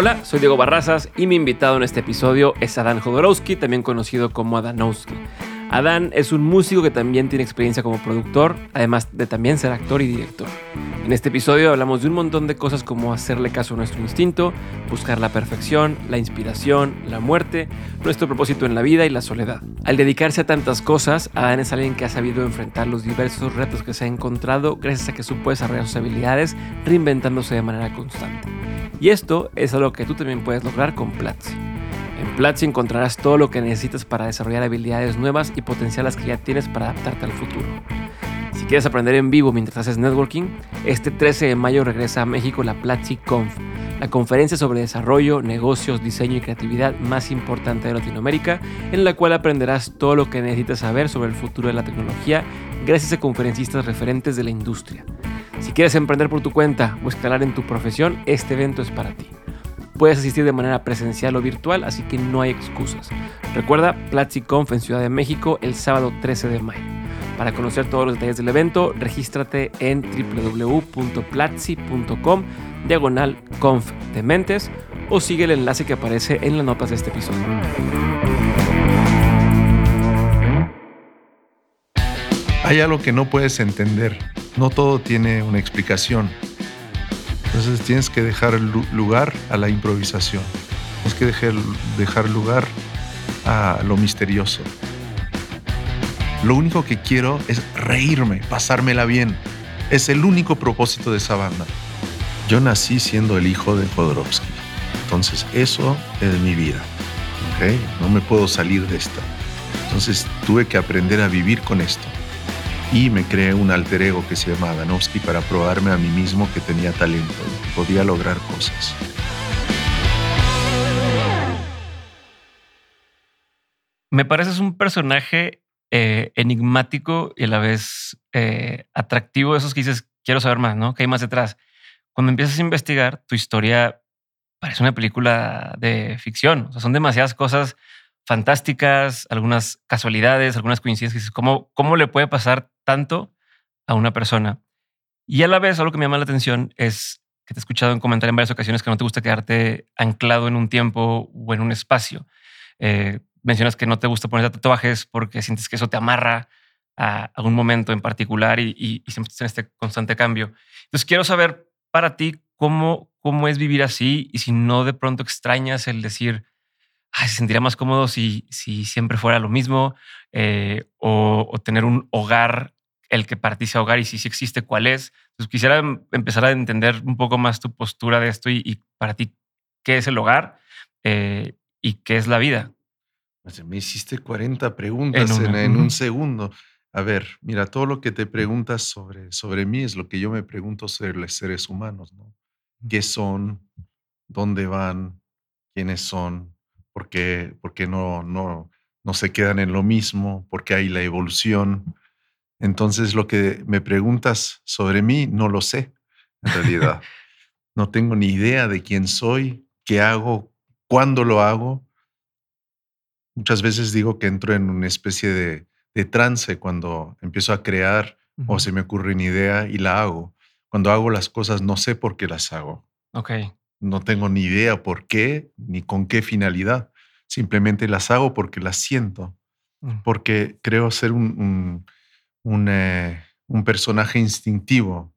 Hola, soy Diego Barrazas y mi invitado en este episodio es Adán Jodorowsky, también conocido como Adanowski. Adán es un músico que también tiene experiencia como productor, además de también ser actor y director. En este episodio hablamos de un montón de cosas como hacerle caso a nuestro instinto, buscar la perfección, la inspiración, la muerte, nuestro propósito en la vida y la soledad. Al dedicarse a tantas cosas, Adán es alguien que ha sabido enfrentar los diversos retos que se ha encontrado gracias a que supo desarrollar sus habilidades reinventándose de manera constante. Y esto es algo que tú también puedes lograr con Platzi. Platzi encontrarás todo lo que necesitas para desarrollar habilidades nuevas y potenciar las que ya tienes para adaptarte al futuro. Si quieres aprender en vivo mientras haces networking, este 13 de mayo regresa a México la Platzi Conf, la conferencia sobre desarrollo, negocios, diseño y creatividad más importante de Latinoamérica, en la cual aprenderás todo lo que necesitas saber sobre el futuro de la tecnología gracias a conferencistas referentes de la industria. Si quieres emprender por tu cuenta o escalar en tu profesión, este evento es para ti. Puedes asistir de manera presencial o virtual, así que no hay excusas. Recuerda PlatziConf en Ciudad de México el sábado 13 de mayo. Para conocer todos los detalles del evento, regístrate en www.platzi.com diagonal conf de mentes o sigue el enlace que aparece en las notas de este episodio. Hay algo que no puedes entender. No todo tiene una explicación. Entonces tienes que dejar lugar a la improvisación. Tienes que dejar, dejar lugar a lo misterioso. Lo único que quiero es reírme, pasármela bien. Es el único propósito de esa banda. Yo nací siendo el hijo de Jodorowsky. Entonces eso es mi vida. ¿okay? No me puedo salir de esta. Entonces tuve que aprender a vivir con esto y me creé un alter ego que se llama Danowski para probarme a mí mismo que tenía talento, que podía lograr cosas. Me pareces un personaje eh, enigmático y a la vez eh, atractivo, esos que dices, quiero saber más, ¿no? ¿Qué hay más detrás? Cuando empiezas a investigar, tu historia parece una película de ficción. O sea, son demasiadas cosas fantásticas, algunas casualidades, algunas coincidencias. ¿Cómo, ¿Cómo le puede pasar tanto a una persona? Y a la vez, algo que me llama la atención es que te he escuchado en comentar en varias ocasiones que no te gusta quedarte anclado en un tiempo o en un espacio. Eh, mencionas que no te gusta poner tatuajes porque sientes que eso te amarra a algún momento en particular y, siempre estás en este constante cambio. Entonces quiero saber para ti cómo, cómo es vivir así y si no de pronto extrañas el decir, se sentiría más cómodo si, si siempre fuera lo mismo eh, o, tener un hogar, el que para ti sea hogar y si sí existe, cuál es. Entonces quisiera em, empezar a entender un poco más tu postura de esto y, para ti, qué es el hogar eh, y qué es la vida. Pues, me hiciste 40 preguntas en, un segundo. A ver, mira, todo lo que te preguntas sobre, sobre mí es lo que yo me pregunto sobre los seres humanos, ¿no? ¿Qué son? ¿Dónde van? ¿Quiénes son? ¿Por qué, no, no, no se quedan en lo mismo? ¿Por qué hay la evolución? Entonces, lo que me preguntas sobre mí, no lo sé, en realidad. no tengo ni idea de quién soy, qué hago, cuándo lo hago. Muchas veces digo que entro en una especie de, trance cuando empiezo a crear o se me ocurre una idea y la hago. Cuando hago las cosas no sé por qué las hago. Ok. No tengo ni idea por qué ni con qué finalidad. Simplemente las hago porque las siento, mm. porque creo ser un, un, eh, personaje instintivo.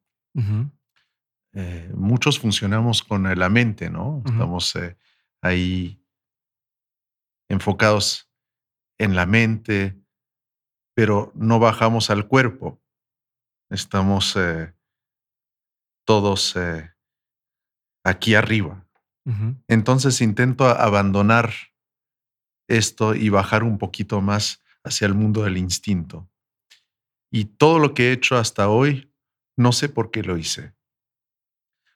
Eh, muchos funcionamos con la mente, ¿no? Estamos eh, ahí enfocados en la mente, pero no bajamos al cuerpo. Estamos todos aquí arriba. Entonces intento abandonar esto y bajar un poquito más hacia el mundo del instinto. Y todo lo que he hecho hasta hoy, no sé por qué lo hice.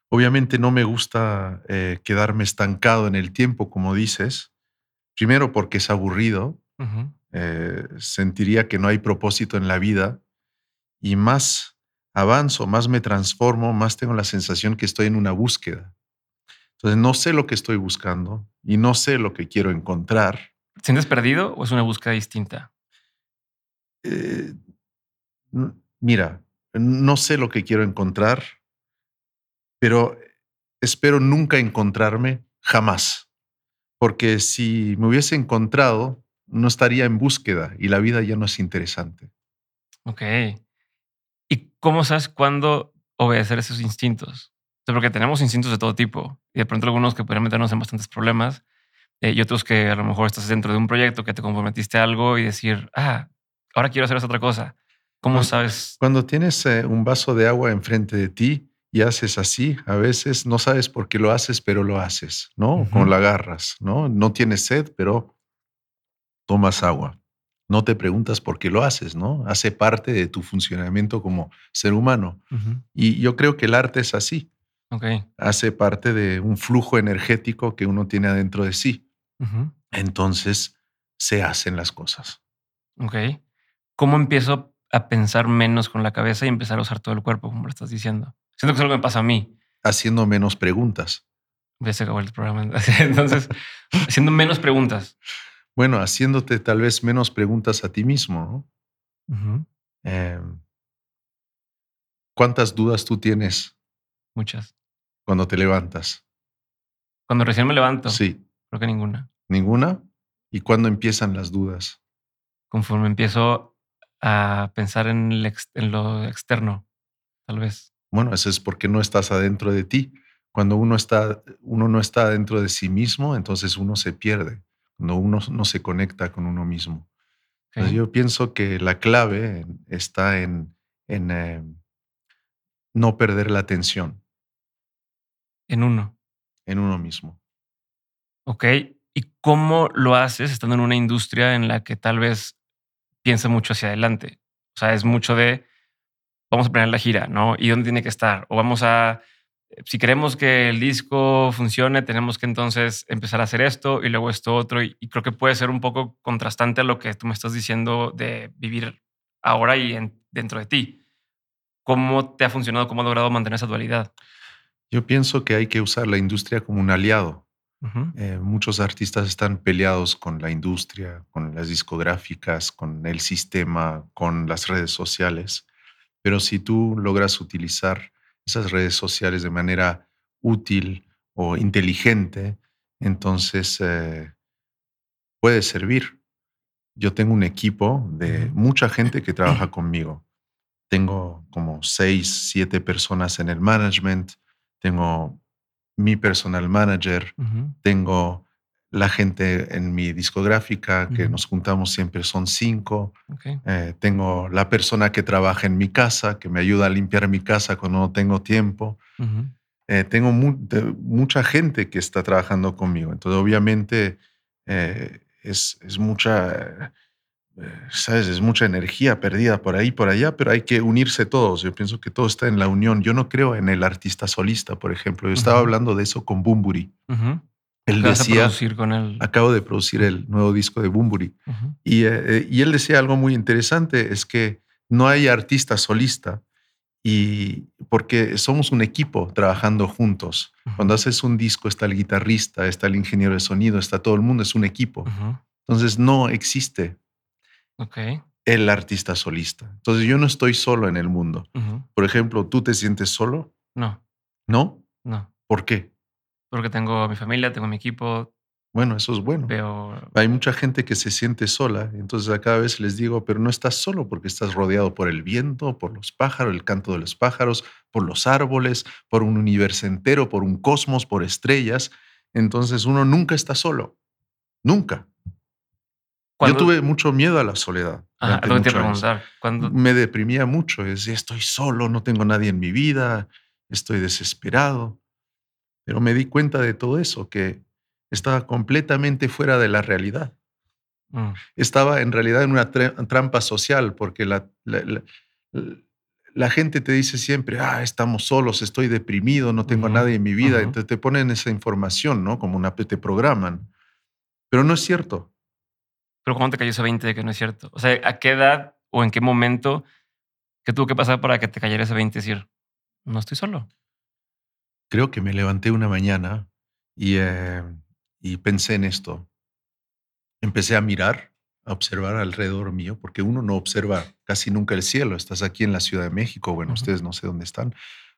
Obviamente no me gusta eh, quedarme estancado en el tiempo, como dices. Primero porque es aburrido. Eh, sentiría que no hay propósito en la vida. Y más avanzo, más me transformo, más tengo la sensación que estoy en una búsqueda. Entonces no sé lo que estoy buscando y no sé lo que quiero encontrar. ¿Sientes perdido o es una búsqueda distinta? Eh, mira, no sé lo que quiero encontrar, pero espero nunca encontrarme jamás. Porque si me hubiese encontrado, no estaría en búsqueda y la vida ya no es interesante. Ok. ¿Y cómo sabes cuándo obedecer esos instintos? porque tenemos instintos de todo tipo y de pronto algunos que podrían meternos en bastantes problemas eh, y otros que a lo mejor estás dentro de un proyecto que te comprometiste a algo y decir, ah, ahora quiero hacer esa otra cosa. ¿Cómo sabes? Cuando tienes eh, un vaso de agua enfrente de ti y haces así, a veces no sabes por qué lo haces, pero lo haces, ¿no? Con la agarras, ¿no? No tienes sed, pero tomas agua. No te preguntas por qué lo haces, ¿no? Hace parte de tu funcionamiento como ser humano. Y yo creo que el arte es así. Okay. Hace parte de un flujo energético que uno tiene adentro de sí. Entonces se hacen las cosas. Ok. ¿Cómo empiezo a pensar menos con la cabeza y empezar a usar todo el cuerpo, como lo estás diciendo? Siento que es algo que me pasa a mí. Haciendo menos preguntas. Ya se acabó el programa. Entonces, haciendo menos preguntas. Bueno, haciéndote tal vez menos preguntas a ti mismo, ¿no? Em, ¿Cuántas dudas tú tienes? Muchas. Cuando te levantas. Cuando recién me levanto. Sí. Creo que ninguna. ¿Ninguna? ¿Y cuándo empiezan las dudas? Conforme empiezo a pensar en, en lo externo, tal vez. Bueno, eso es porque no estás adentro de ti. Cuando uno, está, uno no está dentro de sí mismo, entonces uno se pierde cuando uno no se conecta con uno mismo. yo pienso que la clave está en, en eh, no perder la atención. En uno. En uno mismo. Ok. ¿Y cómo lo haces estando en una industria en la que tal vez piensa mucho hacia adelante? O sea, es mucho de, vamos a planear la gira, ¿no? ¿Y dónde tiene que estar? O vamos a si queremos que el disco funcione, tenemos que entonces empezar a hacer esto y luego esto otro. Y, creo que puede ser un poco contrastante a lo que tú me estás diciendo de vivir ahora y dentro de ti. ¿Cómo te ha funcionado? ¿Cómo has logrado mantener esa dualidad? Yo pienso que hay que usar la industria como un aliado. Eh, muchos artistas están peleados con la industria, con las discográficas, con el sistema, con las redes sociales. Pero si tú logras utilizar esas redes sociales de manera útil o inteligente, entonces eh, puede servir. Yo tengo un equipo de mucha gente que trabaja conmigo. Tengo como seis, siete personas en el management, tengo mi personal manager, tengo la gente en mi discográfica, que nos juntamos siempre son cinco. Eh, tengo la persona que trabaja en mi casa, que me ayuda a limpiar mi casa cuando no tengo tiempo. Eh, tengo mucha gente que está trabajando conmigo. Entonces, obviamente, eh, es, es, mucha, ¿sabes? Es mucha energía perdida por ahí, por allá, pero hay que unirse todos. Yo pienso que todo está en la unión. Yo no creo en el artista solista, por ejemplo. Yo estaba hablando de eso con Bumburi. Él decía, con él? acabo de producir el nuevo disco de Bumburi. y, eh, y, él decía algo muy interesante, es que no hay artista solista y porque somos un equipo trabajando juntos. Cuando haces un disco está el guitarrista, está el ingeniero de sonido, está todo el mundo, es un equipo. Entonces no existe el artista solista. Entonces yo no estoy solo en el mundo. Por ejemplo, ¿tú te sientes solo? No. ¿No? No. ¿Por qué? Porque tengo mi familia, tengo mi equipo. Bueno, eso es bueno. Hay mucha gente que se siente sola, entonces a cada vez les digo, pero no estás solo porque estás rodeado por el viento, por los pájaros, el canto de los pájaros, por los árboles, por un universo entero, por un cosmos, por estrellas. Entonces uno nunca está solo. Nunca. Yo tuve mucho miedo a la soledad. Ah, lo te preguntar. Me deprimía mucho. Decía, estoy solo, no tengo nadie en mi vida, estoy desesperado. Pero me di cuenta de todo eso, que estaba completamente fuera de la realidad. Mm. Estaba en realidad en una trampa social, porque la, la, gente te dice siempre, ah, estamos solos, estoy deprimido, no tengo a nadie en mi vida. Entonces te ponen esa información, ¿no? Como una, te programan. Pero no es cierto. Pero ¿cómo te cayó ese 20 de que no es cierto? O sea, ¿a qué edad o en qué momento que tuvo que pasar para que te cayera ese 20 y decir, no estoy solo? Creo que me levanté una mañana y, eh, y pensé en esto. Empecé a mirar, a observar alrededor mío, porque uno no observa casi nunca el cielo. Estás aquí en la Ciudad de México, bueno, ustedes no sé dónde están,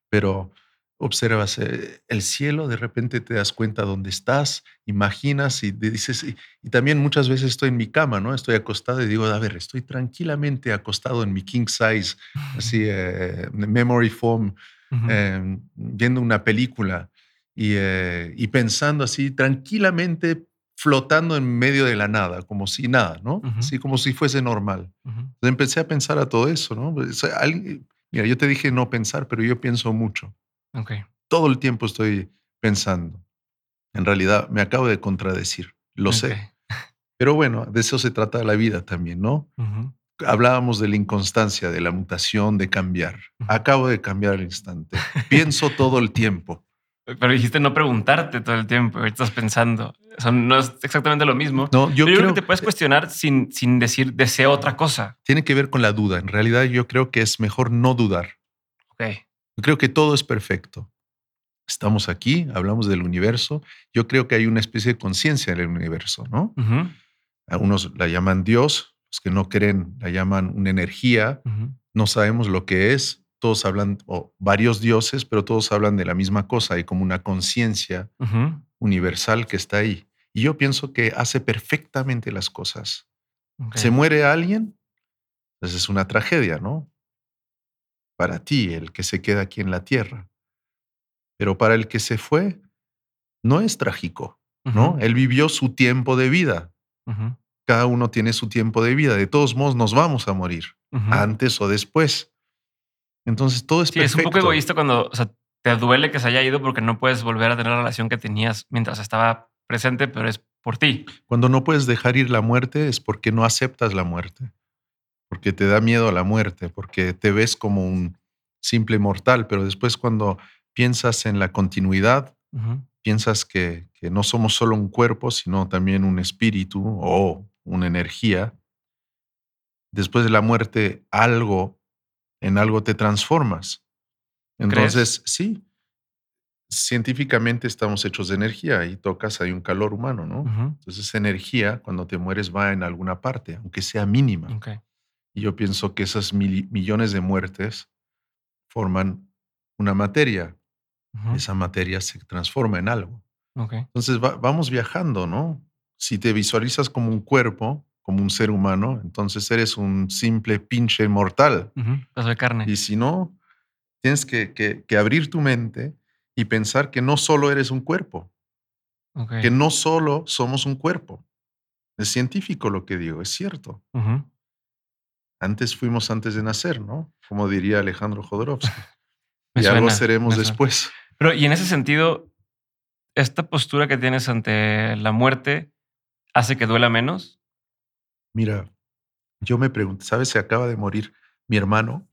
pero observas eh, el cielo, de repente te das cuenta dónde estás, imaginas y dices, y, también muchas veces estoy en mi cama, ¿no? Estoy acostado y digo, a ver, estoy tranquilamente acostado en mi king size, así, eh, memory foam, em, viendo una película y, eh, y, pensando así tranquilamente flotando en medio de la nada, como si nada, ¿no? Así como si fuese normal. Entonces empecé a pensar a todo eso, ¿no? mira, yo te dije no pensar, pero yo pienso mucho. Todo el tiempo estoy pensando. En realidad me acabo de contradecir, lo sé. Pero bueno, de eso se trata la vida también, ¿no? Hablábamos de la inconstancia, de la mutación, de cambiar. Acabo de cambiar al instante. Pienso todo el tiempo. Pero dijiste no preguntarte todo el tiempo, estás pensando. no es exactamente lo mismo. No, yo, creo, que te puedes cuestionar sin, sin decir deseo otra cosa. Tiene que ver con la duda. En realidad yo creo que es mejor no dudar. Ok. Yo creo que todo es perfecto. Estamos aquí, hablamos del universo. Yo creo que hay una especie de conciencia en el universo, ¿no? Algunos la llaman Dios, los que no creen la llaman una energía. No sabemos lo que es. Todos hablan, o varios dioses, pero todos hablan de la misma cosa. Hay como una conciencia universal que está ahí. Y yo pienso que hace perfectamente las cosas. Se muere alguien, pues es una tragedia, ¿no? Para ti, el que se queda aquí en la tierra. Pero para el que se fue, no es trágico, ¿no? Él vivió su tiempo de vida. Cada uno tiene su tiempo de vida. De todos modos, nos vamos a morir, antes o después. Entonces, todo es sí, Es un poco egoísta cuando te duele que se haya ido porque no puedes volver a tener la relación que tenías mientras estaba presente, pero es por ti. Cuando no puedes dejar ir la muerte es porque no aceptas la muerte porque te da miedo a la muerte, porque te ves como un simple mortal, pero después cuando piensas en la continuidad, piensas que, que, no somos solo un cuerpo, sino también un espíritu o una energía. Después de la muerte, algo, en algo te transformas. Entonces, sí, científicamente estamos hechos de energía y tocas, hay un calor humano, ¿no? Entonces, esa energía, cuando te mueres, va en alguna parte, aunque sea mínima. Y yo pienso que esas millones de muertes forman una materia. Esa materia se transforma en algo. Entonces vamos viajando, ¿no? Si te visualizas como un cuerpo, como un ser humano, entonces eres un simple pinche mortal. de carne. Y si no, tienes que, que, abrir tu mente y pensar que no solo eres un cuerpo, que no solo somos un cuerpo. Es científico lo que digo, es cierto antes fuimos antes de nacer, ¿no? Como diría Alejandro Jodorowsky. y algo seremos después. Pero, y en ese sentido, ¿esta postura que tienes ante la muerte hace que duela menos? Mira, yo me pregunto, ¿sabes? Se acaba de morir mi hermano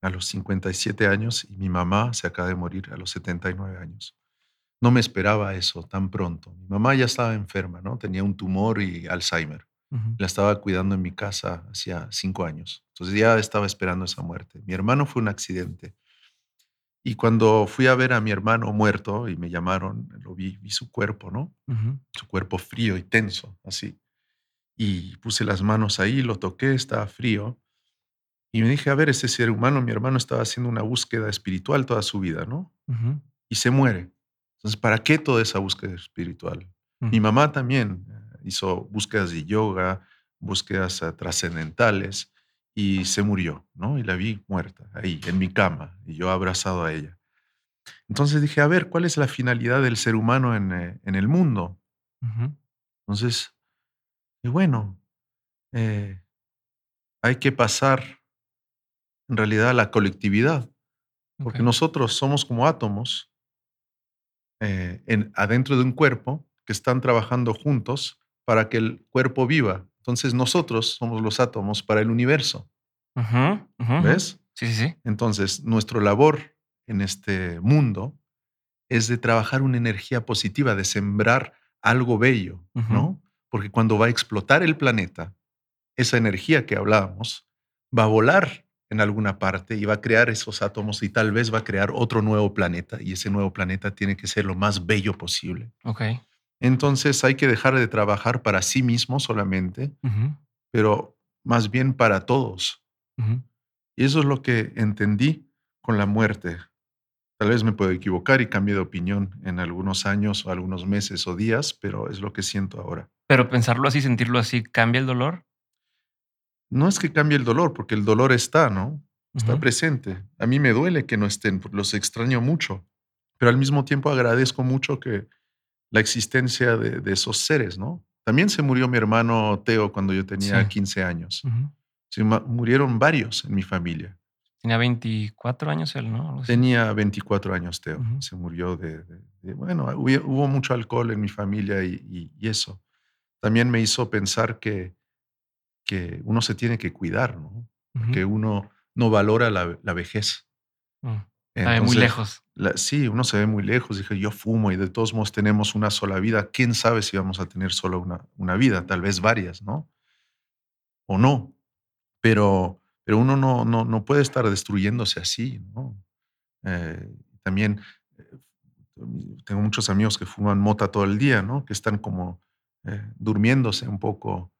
a los 57 años y mi mamá se acaba de morir a los 79 años. No me esperaba eso tan pronto. Mi mamá ya estaba enferma, ¿no? Tenía un tumor y Alzheimer. La estaba cuidando en mi casa hacía cinco años. Entonces ya estaba esperando esa muerte. Mi hermano fue un accidente. Y cuando fui a ver a mi hermano muerto y me llamaron, lo vi, vi su cuerpo, ¿no? Su cuerpo frío y tenso, así. Y puse las manos ahí, lo toqué, estaba frío. Y me dije, a ver, ese ser humano, mi hermano estaba haciendo una búsqueda espiritual toda su vida, ¿no? Y se muere. Entonces, ¿para qué toda esa búsqueda espiritual? Mi mamá también hizo búsquedas de yoga, búsquedas ah, trascendentales y se murió, ¿no? Y la vi muerta ahí, en mi cama, y yo abrazado a ella. Entonces dije, a ver, ¿cuál es la finalidad del ser humano en, eh, el mundo? Entonces, y bueno, eh, hay que pasar en realidad a la colectividad, porque nosotros somos como átomos eh, en, adentro de un cuerpo que están trabajando juntos para que el cuerpo viva. Entonces nosotros somos los átomos para el universo. ¿Ves? Sí, sí, sí. Entonces, nuestra labor en este mundo es de trabajar una energía positiva, de sembrar algo bello, ¿no? Porque cuando va a explotar el planeta, esa energía que hablábamos va a volar en alguna parte y va a crear esos átomos y tal vez va a crear otro nuevo planeta y ese nuevo planeta tiene que ser lo más bello posible. Ok. Entonces hay que dejar de trabajar para sí mismo solamente, pero más bien para todos. Y eso es lo que entendí con la muerte. Tal vez me puedo equivocar y cambie de opinión en algunos años o algunos meses o días, pero es lo que siento ahora. Pero pensarlo así, sentirlo así, ¿cambia el dolor? No es que cambie el dolor, porque el dolor está, ¿no? Está presente. A mí me duele que no estén, los extraño mucho, pero al mismo tiempo agradezco mucho que la existencia de, esos seres, ¿no? También se murió mi hermano Teo cuando yo tenía 15 años. se murieron varios en mi familia. Tenía 24 años él, ¿no? Tenía 24 años Teo. Se murió de, Bueno, hubo, mucho alcohol en mi familia y, eso. También me hizo pensar que, que uno se tiene que cuidar, ¿no? Que uno no valora la, vejez. Mm. muy lejos. Sí, uno se ve muy lejos. Dije, yo fumo y de todos modos tenemos una sola vida. ¿Quién sabe si vamos a tener solo una, una vida? Tal vez varias, ¿no? O no. Pero pero uno no, no, no puede estar destruyéndose así, ¿no? Eh, también eh, tengo muchos amigos que fuman mota todo el día, ¿no? Que están como eh, durmiéndose un poco,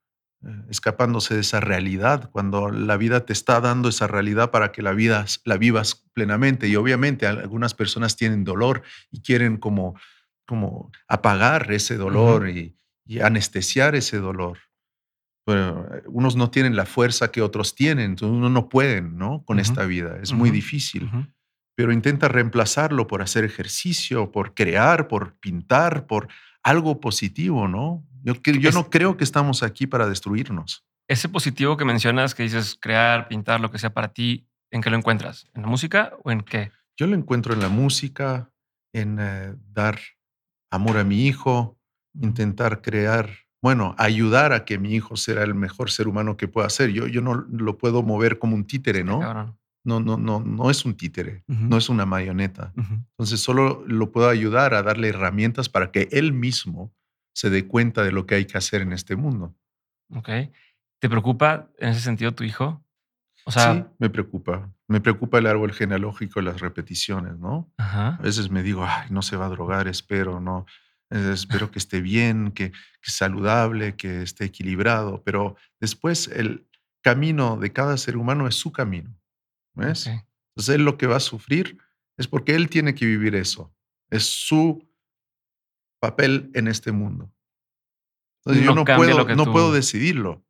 escapándose de esa realidad, cuando la vida te está dando esa realidad para que la, vida, la vivas plenamente. Y obviamente algunas personas tienen dolor y quieren como, como apagar ese dolor y, y anestesiar ese dolor. Bueno, eh, unos no tienen la fuerza que otros tienen, entonces uno no pueden, ¿no? Con esta vida, es muy difícil. Pero intenta reemplazarlo por hacer ejercicio, por crear, por pintar, por algo positivo, ¿no? Yo, yo no creo que estamos aquí para destruirnos. Ese positivo que mencionas, que dices crear, pintar, lo que sea para ti, ¿en qué lo encuentras? ¿En la música o en qué? Yo lo encuentro en la música, en eh, dar amor a mi hijo, intentar crear bueno, ayudar a que mi hijo sea el mejor ser humano que pueda ser. Yo, yo no lo puedo mover como un títere, ¿no? No, no, no, no es un títere, no es una marioneta. Entonces solo lo puedo ayudar a darle herramientas para que él mismo se dé cuenta de lo que hay que hacer en este mundo. Ok. ¿Te preocupa en ese sentido tu hijo? O sea, sí, me preocupa. Me preocupa el árbol genealógico y las repeticiones, ¿no? A veces me digo, ay, no se va a drogar, espero, no espero que esté bien, que, que saludable, que esté equilibrado, pero después el camino de cada ser humano es su camino. ¿Ves? Entonces él lo que va a sufrir es porque él tiene que vivir eso. Es su papel en este mundo. Entonces yo no puedo, no puedo decidirlo.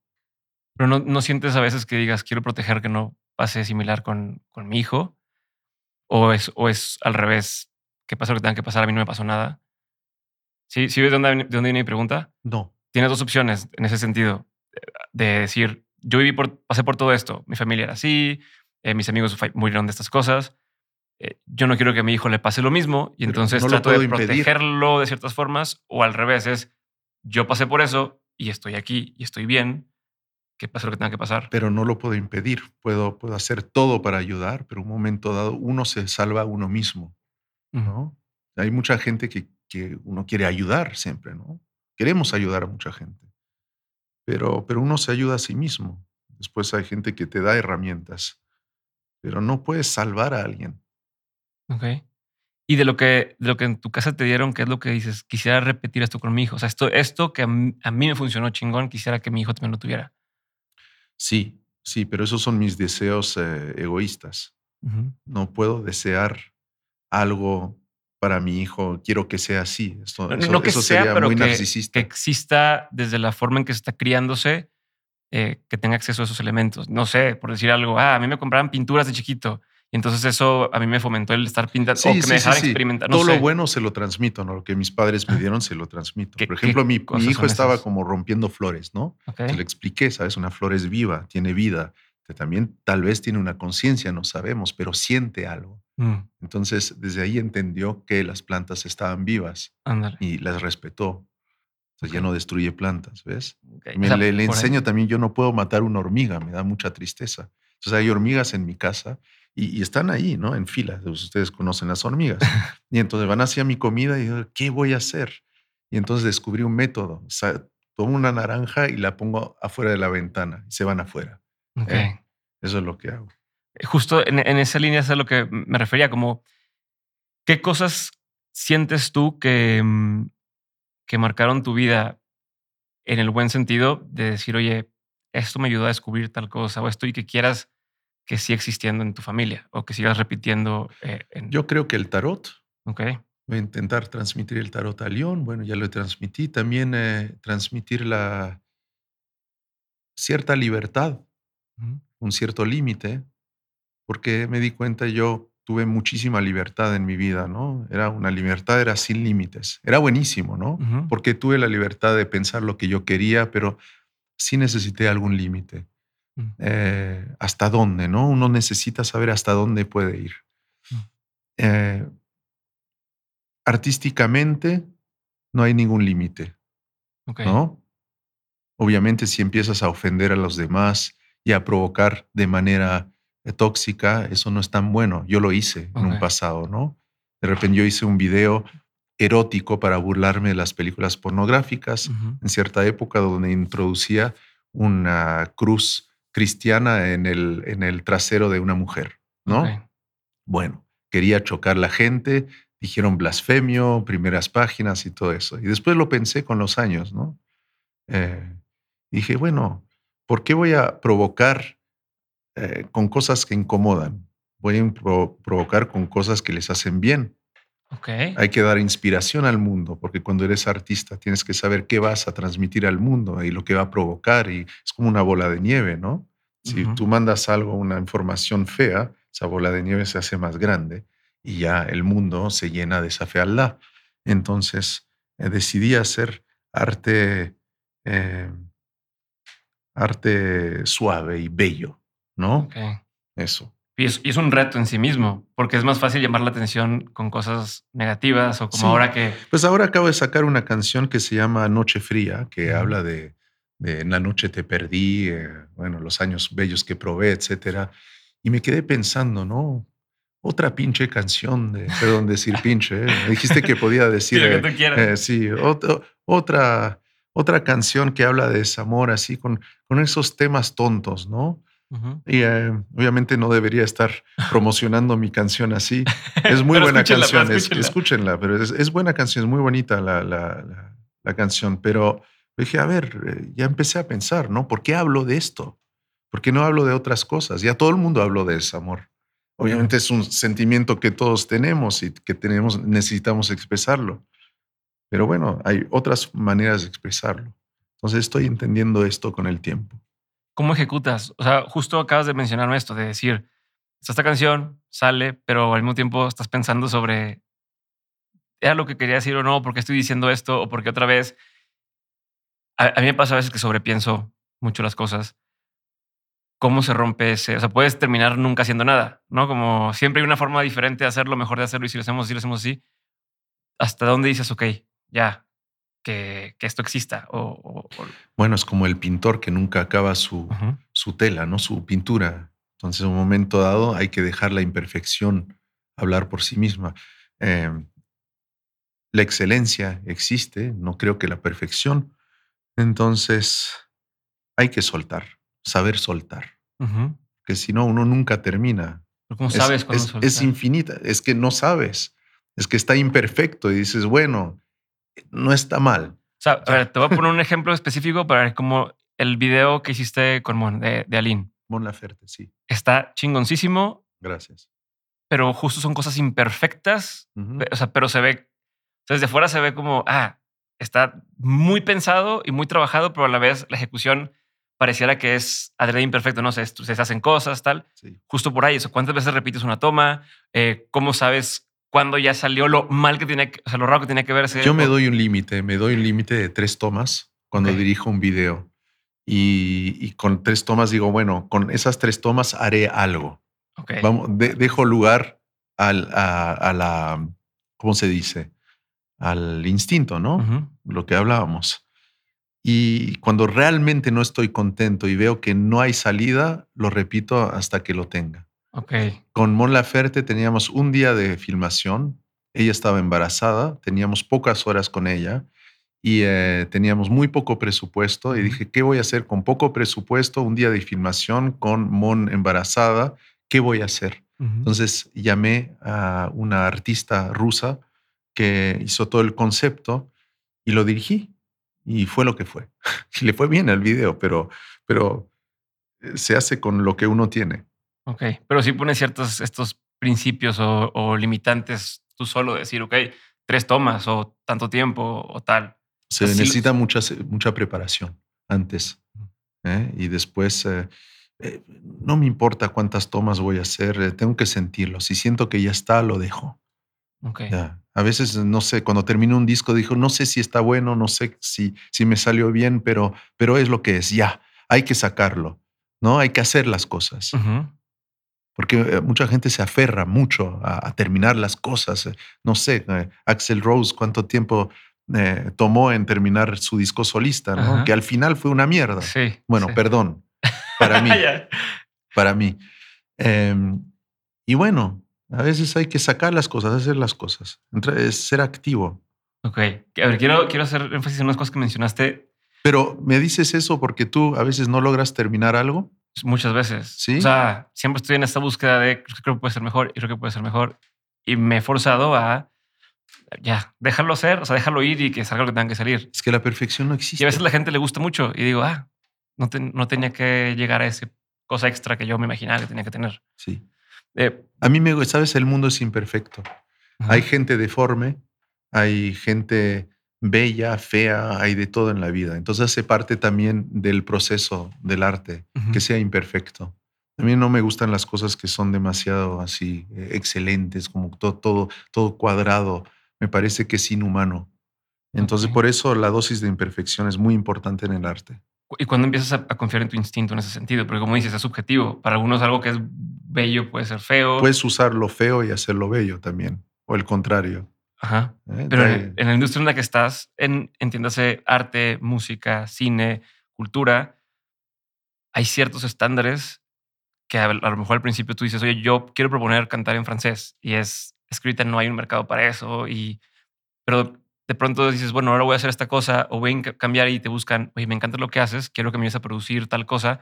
Pero no, no, sientes a veces que digas, quiero proteger que no pase similar con, con mi hijo. O es, o es al revés, que pasa lo que tenga que pasar, a mí no me pasó nada. ¿Sí, ¿Sí ves de dónde, de dónde viene mi pregunta? No. Tienes dos opciones en ese sentido. De decir, yo viví por, pasé por todo esto. Mi familia era así, eh, mis amigos murieron de estas cosas. Eh, yo no quiero que a mi hijo le pase lo mismo y entonces trato de protegerlo de ciertas formas. O al revés, es yo pasé por eso y estoy aquí y estoy bien. Que pase lo que tenga que pasar. Pero no lo puedo impedir. Puedo, puedo hacer todo para ayudar, pero un momento dado uno se salva a uno mismo. ¿no? Hay mucha gente que que uno quiere ayudar siempre, ¿no? Queremos ayudar a mucha gente, pero, pero uno se ayuda a sí mismo. Después hay gente que te da herramientas, pero no puedes salvar a alguien. Ok. Y de lo que, de lo que en tu casa te dieron, ¿qué es lo que dices? Quisiera repetir esto con mi hijo. O sea, esto, esto que a mí, me funcionó chingón, quisiera que mi hijo también lo tuviera. Sí, sí, pero esos son mis deseos eh, egoístas. No puedo desear algo para mi hijo, quiero que sea así. Esto, no, que sea, pero que, que, exista desde la forma en que se está criándose, eh, que tenga acceso a esos elementos. No sé, por decir algo, ah, a mí me compraban pinturas de chiquito. Y entonces eso a mí me fomentó el estar pintando o que me dejaran experimentar. Todo lo bueno se lo transmito, ¿no? Lo que mis padres me dieron se lo transmito. Por ejemplo, mi, hijo estaba como rompiendo flores, ¿no? Se le expliqué, ¿sabes? Una flor es viva, tiene vida que también tal vez tiene una conciencia, no sabemos, pero siente algo. Mm. Entonces, desde ahí entendió que las plantas estaban vivas y las respetó. Entonces ya no destruye plantas, ¿ves? le, enseño también, yo no puedo matar una hormiga, me da mucha tristeza. Entonces hay hormigas en mi casa y, están ahí, ¿no? En fila. Ustedes conocen las hormigas. y entonces van hacia mi comida y digo, ¿qué voy a hacer? Y entonces descubrí un método. O sea, tomo una naranja y la pongo afuera de la ventana y se van afuera. ¿eh? Eso es lo que hago. Justo en, esa línea es a lo que me refería, como qué cosas sientes tú que, mm, que marcaron tu vida en el buen sentido de decir, oye, esto me ayudó a descubrir tal cosa o esto y que quieras que sigue existiendo en tu familia o que sigas repitiendo? Eh, Yo creo que el tarot. Ok. Voy a intentar transmitir el tarot a León. Bueno, ya lo transmití. También eh, transmitir la cierta libertad, un cierto límite, porque me di cuenta yo tuve muchísima libertad en mi vida, ¿no? Era una libertad, era sin límites. Era buenísimo, ¿no? Porque tuve la libertad de pensar lo que yo quería, pero sí necesité algún límite. Mm. Eh, ¿Hasta dónde, no? Uno necesita saber hasta dónde puede ir. Mm. Eh, artísticamente no hay ningún límite, ¿no? Obviamente si empiezas a ofender a los demás y a provocar de manera tóxica, eso no es tan bueno. Yo lo hice en un pasado, ¿no? De repente yo hice un video erótico para burlarme de las películas pornográficas en cierta época donde introducía una cruz cristiana en el, en el trasero de una mujer, ¿no? Bueno, quería chocar la gente, dijeron blasfemio, primeras páginas y todo eso. Y después lo pensé con los años, ¿no? Eh, dije, bueno, ¿por qué voy a provocar eh, con cosas que incomodan. Voy a provocar con cosas que les hacen bien. Okay. Hay que dar inspiración al mundo, porque cuando eres artista tienes que saber qué vas a transmitir al mundo y lo que va a provocar, y es como una bola de nieve, ¿no? Si tú mandas algo, una información fea, esa bola de nieve se hace más grande y ya el mundo se llena de esa fealdad. Entonces eh, decidí hacer arte, eh, arte suave y bello. ¿No? Eso. Y es, un reto en sí mismo, porque es más fácil llamar la atención con cosas negativas o como ahora que... Pues ahora acabo de sacar una canción que se llama Noche Fría, que habla de, de, En la noche te perdí, eh, bueno, los años bellos que probé, etcétera. Y me quedé pensando, ¿no? Otra pinche canción, de, perdón decir pinche, ¿eh? dijiste que podía decir... sí, lo que tú quieras. Eh, sí, otra, otra canción que habla de desamor, así, con, con esos temas tontos, ¿no? Y eh, obviamente no debería estar promocionando mi canción así. Es muy buena canción, escúchenla. pero es, buena canción, es muy bonita la, la, canción. Pero dije, a ver, eh, ya empecé a pensar, ¿no? ¿Por qué hablo de esto? ¿Por qué no hablo de otras cosas? Ya todo el mundo habló de ese amor. Obviamente es un sentimiento que todos tenemos y que tenemos, necesitamos expresarlo. Pero bueno, hay otras maneras de expresarlo. Entonces estoy entendiendo esto con el tiempo. ¿Cómo ejecutas? O sea, justo acabas de mencionarme esto, de decir, esta canción sale, pero al mismo tiempo estás pensando sobre, ¿era lo que quería decir o no? ¿Por qué estoy diciendo esto? ¿O porque otra vez? A, mí me pasa a veces que sobrepienso mucho las cosas. ¿Cómo se rompe ese? O sea, puedes terminar nunca haciendo nada, ¿no? Como siempre hay una forma diferente de hacerlo, mejor de hacerlo y si lo hacemos, si lo hacemos así, ¿hasta dónde dices, ok, ya, que, esto exista. O, Bueno, es como el pintor que nunca acaba su, su tela, ¿no? Su pintura. Entonces, en un momento dado hay que dejar la imperfección hablar por sí misma. Em, la excelencia existe, no creo que la perfección. Entonces, hay que soltar, saber soltar. Que si no, uno nunca termina. ¿Cómo sabes es, es infinita, es que no sabes, es que está imperfecto y dices, bueno, no está mal. O sea, te voy a poner un ejemplo específico para ver cómo el video que hiciste con Mon, de, de Aline. Mon Laferte, sí. Está chingoncísimo. Gracias. Pero justo son cosas imperfectas. O sea, pero se ve, desde fuera se ve como, ah, está muy pensado y muy trabajado, pero a la vez la ejecución pareciera que es adrede imperfecto, no sé, se hacen cosas, tal. Justo por ahí, eso. ¿Cuántas veces repites una toma? Eh, ¿Cómo sabes cuando ya salió lo mal que tiene, o sea, lo raro que tenía que verse. Yo me doy un límite, me doy un límite de tres tomas cuando dirijo un video. Y, con tres tomas digo, bueno, con esas tres tomas haré algo. Vamos, dejo lugar al, a, la, ¿cómo se dice? Al instinto, ¿no? Lo que hablábamos. Y cuando realmente no estoy contento y veo que no hay salida, lo repito hasta que lo tenga. Con Mon Laferte teníamos un día de filmación. Ella estaba embarazada, teníamos pocas horas con ella y eh, teníamos muy poco presupuesto. Y dije, ¿qué voy a hacer con poco presupuesto? Un día de filmación con Mon embarazada. ¿Qué voy a hacer? Entonces llamé a una artista rusa que hizo todo el concepto y lo dirigí. Y fue lo que fue. Le fue bien el video, pero, pero eh, se hace con lo que uno tiene. Ok, pero si pones ciertos estos principios o, limitantes tú solo, decir, ok, tres tomas o tanto tiempo o tal. Se necesita mucha, mucha preparación antes ¿eh? y después... Eh, eh, no me importa cuántas tomas voy a hacer, tengo que sentirlo. Si siento que ya está, lo dejo. Okay. A veces, no sé, cuando termino un disco, dijo, no sé si está bueno, no sé si, si me salió bien, pero, pero es lo que es, ya, hay que sacarlo, ¿no? Hay que hacer las cosas porque eh, mucha gente se aferra mucho a, terminar las cosas. Eh, no sé, eh, Axel Rose, cuánto tiempo tomó en terminar su disco solista, ¿no? que al final fue una mierda. Sí, bueno, perdón, para mí. para mí. Em, y bueno, a veces hay que sacar las cosas, hacer las cosas, es ser activo. Ok, a ver, quiero, quiero hacer énfasis en unas cosas que mencionaste. Pero me dices eso porque tú a veces no logras terminar algo. Muchas veces. Sí. O sea, siempre estoy en esta búsqueda de creo que puede ser mejor y creo que puede ser mejor. Y me he forzado a ya, dejarlo ser, o sea, dejarlo ir y que salga lo que tenga que salir. Es que la perfección no existe. Y a veces la gente le gusta mucho y digo, ah, no, no tenía que llegar a esa cosa extra que yo me imaginaba que tenía que tener. Sí. Eh, a mí me, sabes, el mundo es imperfecto. Hay gente deforme, hay gente bella, fea, hay de todo en la vida. Entonces hace parte también del proceso del arte, que sea imperfecto. A mí no me gustan las cosas que son demasiado así eh, excelentes, como todo, todo, todo cuadrado. Me parece que es inhumano. Entonces, por eso la dosis de imperfección es muy importante en el arte. ¿Y cuando empiezas a, confiar en tu instinto en ese sentido? Porque como dices, es subjetivo. Para algunos algo que es bello puede ser feo. Puedes usar lo feo y hacerlo bello también, o el contrario. Ajá. ¿Eh? Pero en, la industria en la que estás, en, entiéndase arte, música, cine, cultura, hay ciertos estándares que a, lo mejor al principio tú dices, oye, yo quiero proponer cantar en francés y es escrita, no hay un mercado para eso. Y, pero de pronto dices, bueno, ahora voy a hacer esta cosa o voy a cambiar y te buscan, oye, me encanta lo que haces, quiero que me vayas a producir tal cosa.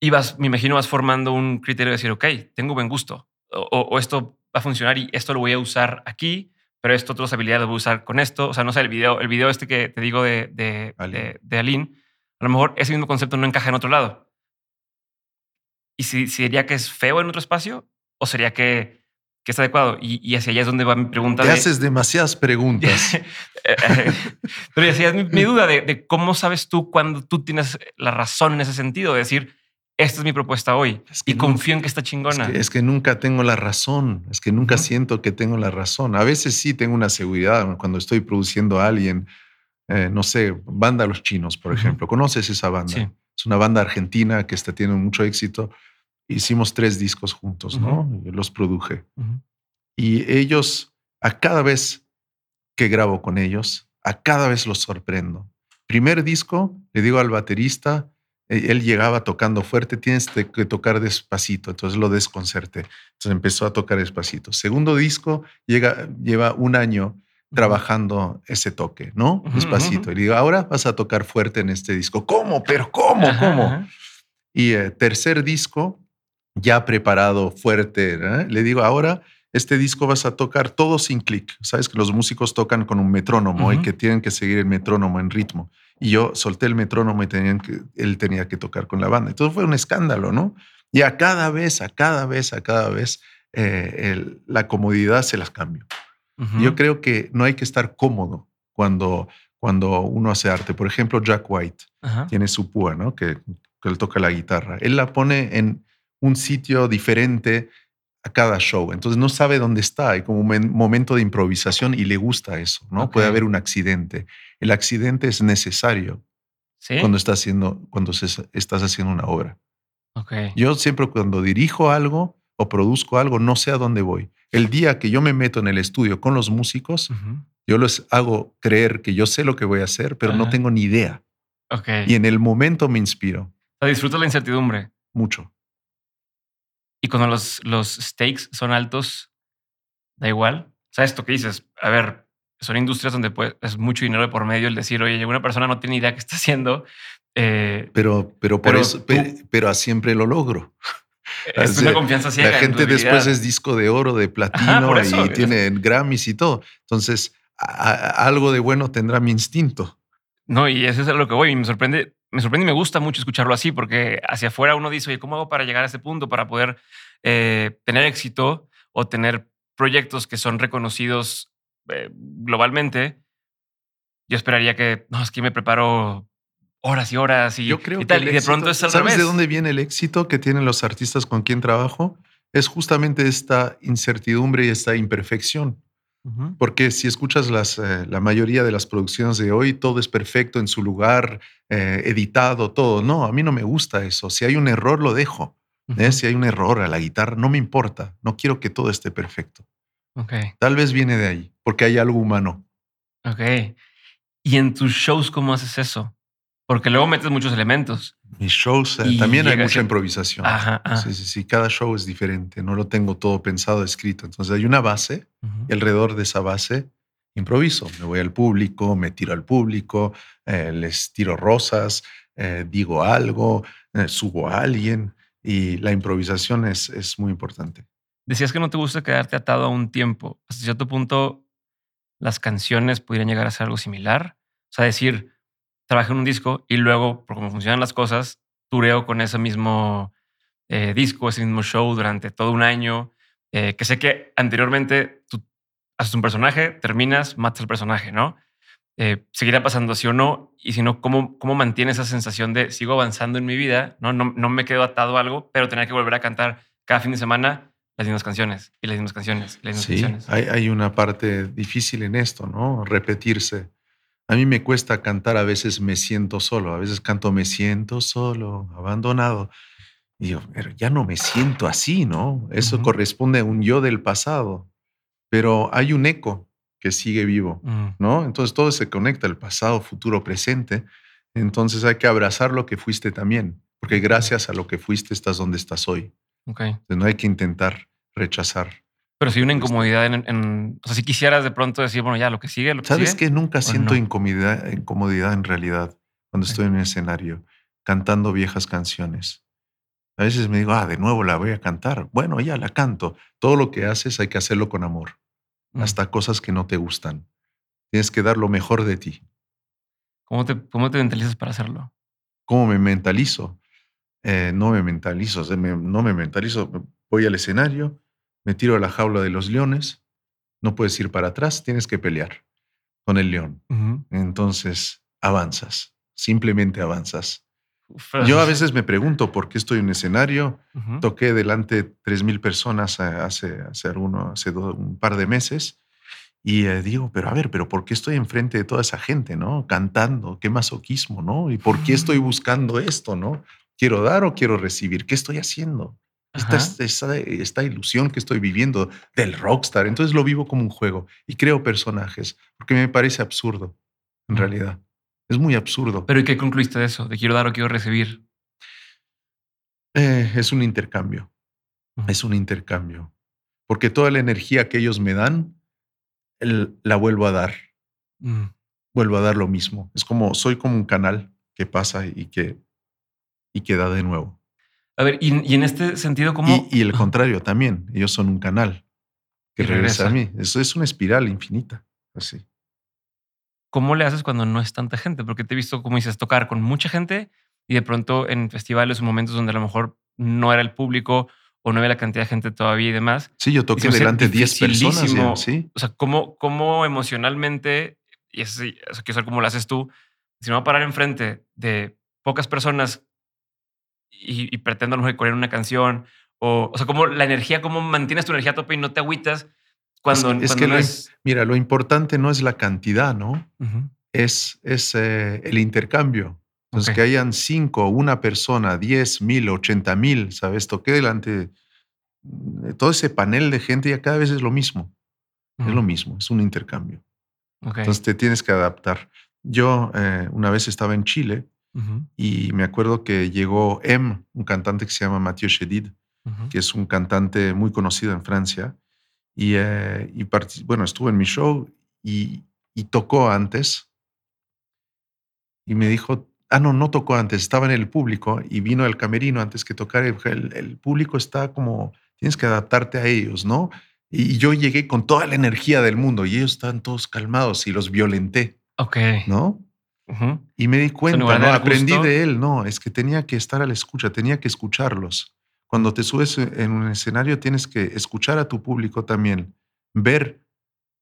Y vas, me imagino, vas formando un criterio de decir, ok, tengo buen gusto o esto va a funcionar y esto lo voy a usar aquí, pero esto otras habilidades lo voy a usar con esto. O sea, no sé, el video, el video este que te digo de, de, de, Aline, a lo mejor ese mismo concepto no encaja en otro lado. ¿Y si, sería que es feo en otro espacio o sería que, que está adecuado? Y, y, hacia allá es donde va mi pregunta. Te haces demasiadas preguntas. Pero hacia es mi, mi duda de, de, cómo sabes tú cuando tú tienes la razón en ese sentido, de decir, esta es mi propuesta hoy y confío en que está chingona. Es que, nunca tengo la razón, es que nunca siento que tengo la razón. A veces sí tengo una seguridad cuando estoy produciendo a alguien, eh, no sé, Banda Los Chinos, por ejemplo. ¿Conoces esa banda? Sí. Es una banda argentina que está teniendo mucho éxito. Hicimos tres discos juntos, ¿no? Yo los produje. Y ellos, a cada vez que grabo con ellos, a cada vez los sorprendo. Primer disco, le digo al baterista, él llegaba tocando fuerte, tienes que tocar despacito, entonces lo desconcerté. Entonces empezó a tocar despacito. Segundo disco, llega, lleva un año trabajando ese toque, ¿no? Despacito. Y digo, ahora vas a tocar fuerte en este disco. ¿Cómo? ¿Pero cómo? ¿Cómo? Y eh, tercer disco, ya preparado, fuerte, ¿eh? le digo, ahora este disco vas a tocar todo sin clic. Sabes que los músicos tocan con un metrónomo y que tienen que seguir el metrónomo en ritmo y yo solté el metrónomo y tenían que, él tenía que tocar con la banda. Entonces fue un escándalo, ¿no? Y a cada vez, a cada vez, a cada vez, eh, la comodidad se las cambió. Yo creo que no hay que estar cómodo cuando, cuando uno hace arte. Por ejemplo, Jack White tiene su púa, ¿no? Que, que él toca la guitarra. Él la pone en un sitio diferente a cada show. Entonces no sabe dónde está. Hay como un momento de improvisación y le gusta eso, ¿no? Puede haber un accidente. El accidente es necesario cuando, estás haciendo, cuando estás haciendo una obra. Yo siempre cuando dirijo algo o produzco algo, no sé a dónde voy. El día que yo me meto en el estudio con los músicos, yo les hago creer que yo sé lo que voy a hacer, pero no tengo ni idea. Y en el momento me inspiro. Disfruto la incertidumbre. Mucho. Y cuando los, los stakes son altos, da igual. ¿Sabes esto que dices? A ver, son industrias donde pues, es mucho dinero de por medio el decir, oye, una persona no tiene idea qué está haciendo. Eh, pero, pero por eso, pero, siempre lo logro. Es una confianza ciega. La gente después es disco de oro, de platino y tiene Grammys y todo. Entonces, algo de bueno tendrá mi instinto. No, y eso es a lo que voy. Y me sorprende, me sorprende y me gusta mucho escucharlo así, porque hacia afuera uno dice, oye, ¿cómo hago para llegar a ese punto, para poder eh, tener éxito o tener proyectos que son reconocidos eh, globalmente? Yo esperaría que, no, es que me preparo horas y horas y, Yo creo y tal. que y de pronto es al ¿Sabes revés. de dónde viene el éxito que tienen los artistas con quien trabajo? Es justamente esta incertidumbre y esta imperfección. Porque si escuchas las, eh, la mayoría de las producciones de hoy, todo es perfecto en su lugar, eh, editado, todo. No, a mí no me gusta eso. Si hay un error, lo dejo. ¿eh? Si hay un error a la guitarra, no me importa. No quiero que todo esté perfecto. Tal vez viene de ahí, porque hay algo humano. ok. ¿Y en tus shows cómo haces eso? Porque luego metes muchos elementos. Mis shows eh, Y también hay mucha improvisación. Ajá, ajá. Sí, sí, sí. Cada show es diferente. No lo tengo todo pensado, escrito. Entonces hay una base y alrededor de esa base improviso. Me voy al público, me tiro al público, eh, les tiro rosas, eh, digo algo, eh, subo a alguien y la improvisación es, es muy importante. Decías que no te gusta quedarte atado a un tiempo. Hasta cierto punto, las canciones podrían llegar a ser algo similar. O sea, decir, trabajé en un disco y luego, por cómo funcionan las cosas, tureo con ese mismo eh, disco, ese mismo show durante todo un año. eh, que sé que anteriormente tú haces un personaje, terminas, matas al personaje, ¿no? Eh, ¿Seguirá pasando así o no? Y si no, ¿cómo, ¿cómo mantiene esa sensación de sigo avanzando en mi vida? ¿no? No, no me quedo atado a algo, pero tener que volver a cantar cada fin de semana las mismas canciones y las mismas canciones y las mismas Sí, canciones. hay, hay una parte difícil en esto, ¿no? Repetirse. A mí me cuesta cantar, a veces me siento solo, a veces canto me siento solo, abandonado. Y yo, pero ya no me siento así, ¿no? Eso corresponde a un yo del pasado, pero hay un eco que sigue vivo, Mm, ¿no? Entonces todo se conecta, el pasado, futuro, presente. Entonces hay que abrazar lo que fuiste también, porque gracias a lo que fuiste estás donde estás hoy. ok. Entonces, no hay que intentar rechazar. Pero si una incomodidad en, en- O sea, si quisieras de pronto decir, bueno, ya lo que sigue, lo que ¿Sabes sigue. qué? Nunca siento no? incomodidad, incomodidad en realidad cuando estoy en el escenario cantando viejas canciones. A veces me digo, ah, de nuevo la voy a cantar. Bueno, ya la canto. Todo lo que haces hay que hacerlo con amor, Mm. hasta cosas que no te gustan. Tienes que dar lo mejor de ti. ¿Cómo te, ¿Cómo te mentalizas para hacerlo? ¿Cómo me mentalizo? Eh, no me mentalizo, o sea, me- no me mentalizo. Voy al escenario, me tiro a la jaula de los leones, no puedes ir para atrás, tienes que pelear con el león. Entonces, avanzas, simplemente avanzas. Uf, Yo a veces me pregunto por qué estoy en un escenario. Ujú. Toqué delante de 3.000 personas hace, hace, alguno, hace do- un par de meses y eh, digo, pero a ver, pero ¿por qué estoy enfrente de toda esa gente, no? Cantando, qué masoquismo, ¿no? ¿Y por qué estoy buscando esto, no? ¿Quiero dar o quiero recibir? ¿Qué estoy haciendo? Esta, esta, esta ilusión que estoy viviendo del rockstar. Entonces lo vivo como un juego y creo personajes porque me parece absurdo, en realidad. Es muy absurdo. Pero ¿y qué concluiste de eso? De quiero dar o quiero recibir. Eh, es un intercambio. Es un intercambio. Porque toda la energía que ellos me dan, el- la vuelvo a dar. Mm. Vuelvo a dar lo mismo. Es como, soy como un canal que pasa y que, y que da de nuevo. A ver, y, y en este sentido, ¿cómo? Y, y el contrario también. Ellos son un canal que regresa a mí. Eso es una espiral infinita. Así. ¿Cómo le haces cuando no es tanta gente? Porque te he visto, como dices, tocar con mucha gente y de pronto en festivales o momentos donde a lo mejor no era el público o no había la cantidad de gente todavía y demás. Sí, yo toqué delante de 10 personas. ya. ¿sí? O sea, ¿cómo, cómo emocionalmente, y eso, eso quiero saber cómo lo haces tú, si me voy a parar enfrente de pocas personas y, y pretendo a lo mejor correr una canción, o, o sea, cómo la energía, cómo mantienes tu energía a tope y no te agüitas cuando, es cuando que no es... Mira, lo importante no es la cantidad, ¿no? Es, es eh, el intercambio. Entonces, que hayan cinco, una persona, diez mil, ochenta mil, ¿sabes? Toqué delante de todo ese panel de gente y cada vez es lo mismo. Es lo mismo, es un intercambio. ok, Entonces, te tienes que adaptar. Yo eh, una vez estaba en Chile y me acuerdo que llegó M, un cantante que se llama Mathieu Chédid, ujú, que es un cantante muy conocido en Francia. Y, eh, y bueno, estuvo en mi show y, y tocó antes. Y me dijo, ah, no, no tocó antes, estaba en el público y vino al camerino antes que tocar. El, el- público está como, tienes que adaptarte a ellos, ¿no? Y, y yo llegué con toda la energía del mundo y ellos estaban todos calmados y los violenté, Ok. ¿no? Y me di cuenta, ¿no? aprendí de él, no, es que tenía que estar a la escucha, tenía que escucharlos. Cuando te subes en un escenario tienes que escuchar a tu público también, ver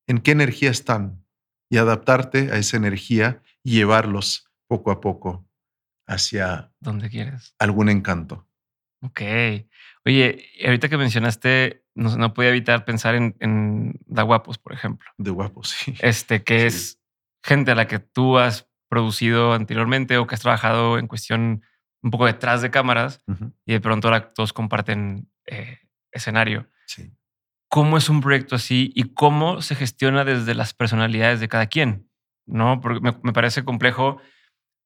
en qué energía están y adaptarte a esa energía y llevarlos poco a poco hacia donde quieres algún encanto. Ok. Oye, ahorita que mencionaste, no, no podía evitar pensar en, en Da Guapos, por ejemplo. De Guapos, sí. Este, que es gente a la que tú has producido anteriormente o que has trabajado en cuestión un poco detrás de cámaras y de pronto ahora todos comparten eh, escenario. Sí. ¿Cómo es un proyecto así y cómo se gestiona desde las personalidades de cada quien? ¿No? Porque me, me parece complejo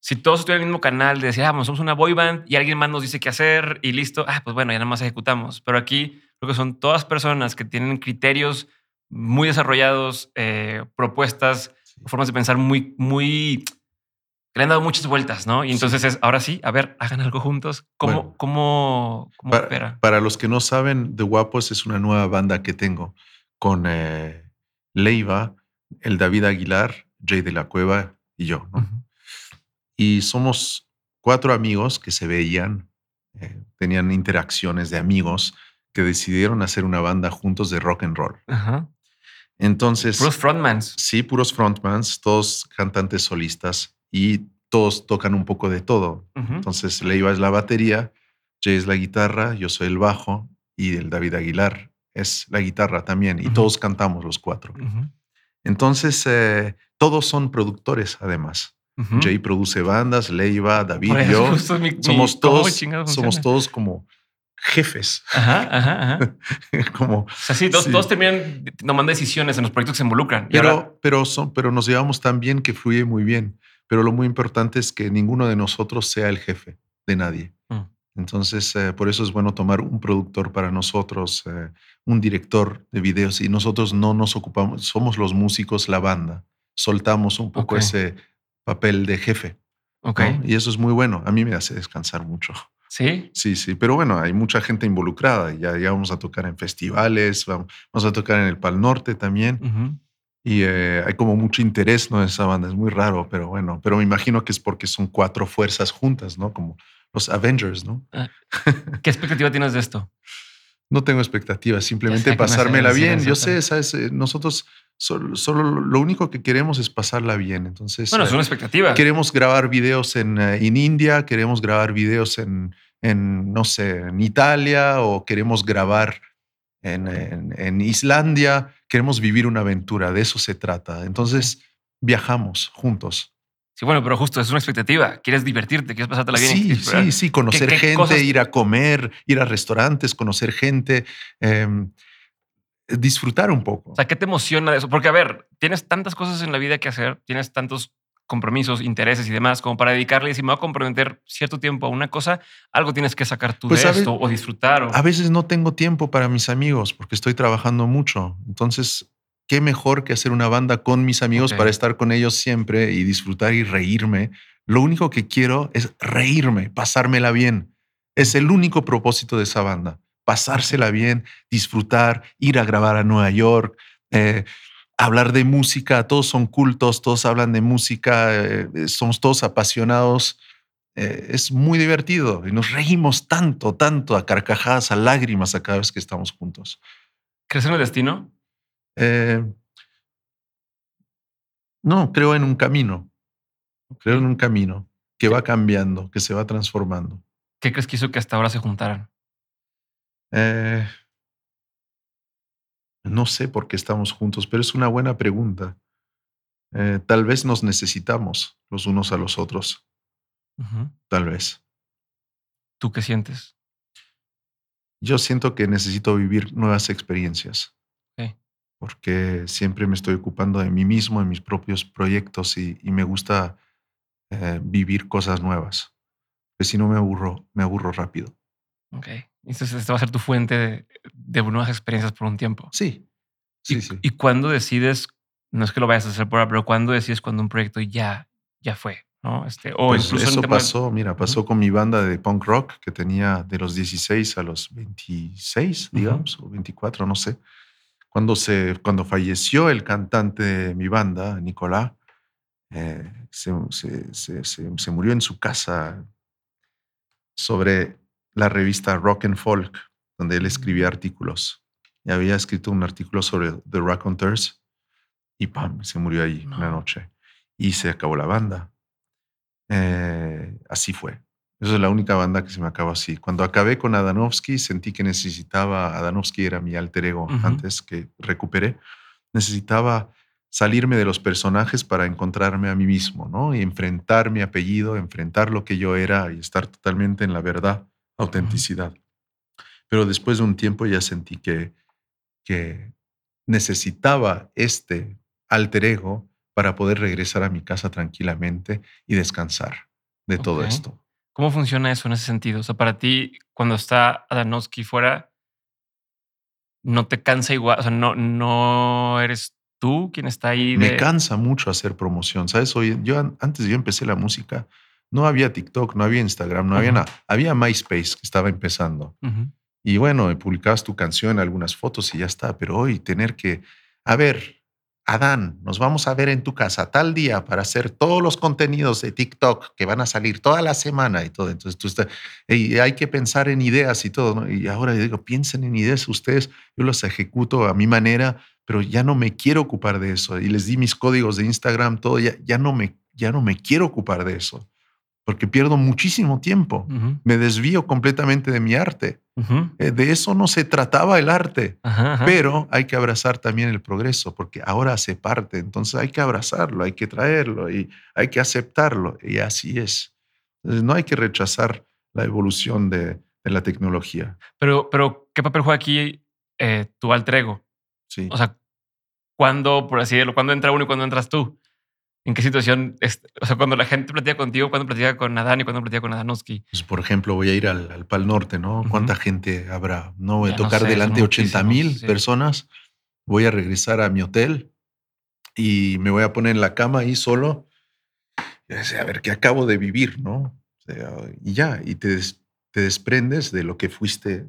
si todos estuvieran en el mismo canal de decir, ah, somos una boy band y alguien más nos dice qué hacer y listo, ah, pues bueno, ya nada más ejecutamos. Pero aquí creo que son todas personas que tienen criterios muy desarrollados, eh, propuestas, formas de pensar muy, muy, que le han dado muchas vueltas, ¿no? Y entonces es, ahora sí, a ver, hagan algo juntos. ¿Cómo, cómo, cómo para, opera? Para los que no saben, The Guapos es una nueva banda que tengo con eh, Leiva, el David Aguilar, Jay de la Cueva y yo, ¿no? Y somos cuatro amigos que se veían, eh, tenían interacciones de amigos que decidieron hacer una banda juntos de rock and roll. Entonces. Puros frontmans. Sí, puros frontmans, todos cantantes solistas y todos tocan un poco de todo. Entonces, Leiva es la batería, Jay es la guitarra, yo soy el bajo y el David Aguilar es la guitarra también. Y todos cantamos los cuatro. Entonces, eh, todos son productores además. Jay produce bandas, Leiva, David, yo. somos, todos, somos todos como jefes. Ajá, ajá, ajá. como, o sea, sí, todos, terminan tomando decisiones en los proyectos que se involucran. Pero, pero, son, pero nos llevamos tan bien que fluye muy bien. Pero lo muy importante es que ninguno de nosotros sea el jefe de nadie. Mm. Entonces, eh, por eso es bueno tomar un productor para nosotros, eh, un director de videos, y nosotros no nos ocupamos, somos los músicos, la banda. Soltamos un poco ese papel de jefe. Ok. Y eso es muy bueno. A mí me hace descansar mucho. Sí. Sí, sí. Pero bueno, hay mucha gente involucrada. Ya, ya vamos a tocar en festivales, vamos, a tocar en el Pal Norte también. Y eh, hay como mucho interés, ¿no? En esa banda. Es muy raro, pero bueno. Pero me imagino que es porque son cuatro fuerzas juntas, ¿no? Como los Avengers, ¿no? Ah. ¿Qué expectativa tienes de esto? No tengo expectativas, simplemente pasármela bien. Yo sé, ¿sabes? Eh, nosotros Solo, lo único que queremos es pasarla bien. Entonces, bueno, es una expectativa. Queremos grabar videos en, eh, en India, queremos grabar videos en, en, no sé, en Italia o queremos grabar en, en, Islandia. Queremos vivir una aventura, de eso se trata. Entonces, viajamos juntos. Sí, bueno, pero justo es una expectativa. Quieres divertirte, quieres pasártela bien. Sí, sí, sí, conocer gente, ir a comer, ir a restaurantes, conocer gente. Em, disfrutar un poco. O sea, ¿qué te emociona de eso? Porque, a ver, tienes tantas cosas en la vida que hacer, tienes tantos compromisos, intereses y demás, como para dedicarle y si me voy a comprometer cierto tiempo a una cosa, algo tienes que sacar tú pues de esto o disfrutar. A veces no tengo tiempo para mis amigos porque estoy trabajando mucho. Entonces, qué mejor que hacer una banda con mis amigos para estar con ellos siempre y disfrutar y reírme. Lo único que quiero es reírme, pasármela bien. Es el único propósito de esa banda pasársela bien, disfrutar, ir a grabar a Nueva York, eh, hablar de música, todos son cultos, todos hablan de música, eh, somos todos apasionados. Eh, es muy divertido y nos reímos tanto, tanto, a carcajadas, a lágrimas a cada vez que estamos juntos. ¿Crees en el destino? no, creo en un camino. Creo en un camino que va cambiando, que se va transformando. ¿Qué crees que hizo que hasta ahora se juntaran? Eh, no sé por qué estamos juntos, pero es una buena pregunta. Eh, tal vez nos necesitamos los unos a los otros. Tal vez. ¿Tú qué sientes? Yo siento que necesito vivir nuevas experiencias. Porque siempre me estoy ocupando de mí mismo, en mis propios proyectos y, me gusta eh, vivir cosas nuevas. Porque si no me aburro, me aburro rápido. Ok. Entonces, esta va a ser tu fuente de, nuevas experiencias por un tiempo. Sí. Sí, y, sí. ¿Y cuándo decides, no es que lo vayas a hacer por ahora, pero cuándo decides cuando un proyecto ya, ya fue? ¿no? Este, o pues eso pasó, mira, pasó con mi banda de punk rock que tenía de los 16 a los 26, digamos, o 24, no sé. Cuando, se, cuando falleció el cantante de mi banda, Nicolás, eh, se, murió en su casa sobre la revista Rock and Folk, donde él escribía artículos. Y había escrito un artículo sobre The Raconteurs y ¡pam! se murió ahí una noche. Y se acabó la banda. Eh, así fue. Esa es la única banda que se me acabó así. Cuando acabé con Adanovsky, sentí que necesitaba, Adanovsky era mi alter ego antes que recuperé, necesitaba salirme de los personajes para encontrarme a mí mismo, ¿no? Y enfrentar mi apellido, enfrentar lo que yo era y estar totalmente en la verdad, autenticidad. Pero después de un tiempo ya sentí que, que necesitaba este alter ego para poder regresar a mi casa tranquilamente y descansar de todo esto. ¿Cómo funciona eso en ese sentido? O sea, para ti, cuando está Adanovsky fuera, no te cansa igual, o sea, no, no eres tú quien está ahí. Me cansa mucho hacer promoción, ¿sabes? Hoy, yo antes yo empecé la música, no había TikTok, no había Instagram, no había nada. Había MySpace que estaba empezando. Y bueno, publicabas tu canción, algunas fotos y ya está. Pero hoy tener que, a ver, Adán, nos vamos a ver en tu casa tal día para hacer todos los contenidos de TikTok que van a salir toda la semana y todo. Entonces tú estás, y hay que pensar en ideas y todo. Y ahora digo, piensen en ideas ustedes, yo las ejecuto a mi manera, pero ya no me quiero ocupar de eso. Y les di mis códigos de Instagram, todo, ya, ya, no, me, ya no me quiero ocupar de eso porque pierdo muchísimo tiempo. Me desvío completamente de mi arte. Eh, de eso no se trataba el arte, pero hay que abrazar también el progreso, porque ahora hace parte, entonces hay que abrazarlo, hay que traerlo y hay que aceptarlo, y así es. no hay que rechazar la evolución de, la tecnología. Pero, pero, ¿qué papel juega aquí eh, tu alter ego? Sí. O sea, ¿cuándo, por así decirlo, cuándo entra uno y cuándo entras tú? ¿En qué situación? o sea, cuando la gente platica contigo, cuando platica con Adán y cuando platica con Adanowski. Pues, por ejemplo, voy a ir al, Pal Norte, ¿no? ¿Cuánta gente habrá? No voy a tocar delante de 80 mil personas. Voy a regresar a mi hotel y me voy a poner en la cama ahí solo. Y a ver qué acabo de vivir, ¿no? y ya, y te, te desprendes de lo que fuiste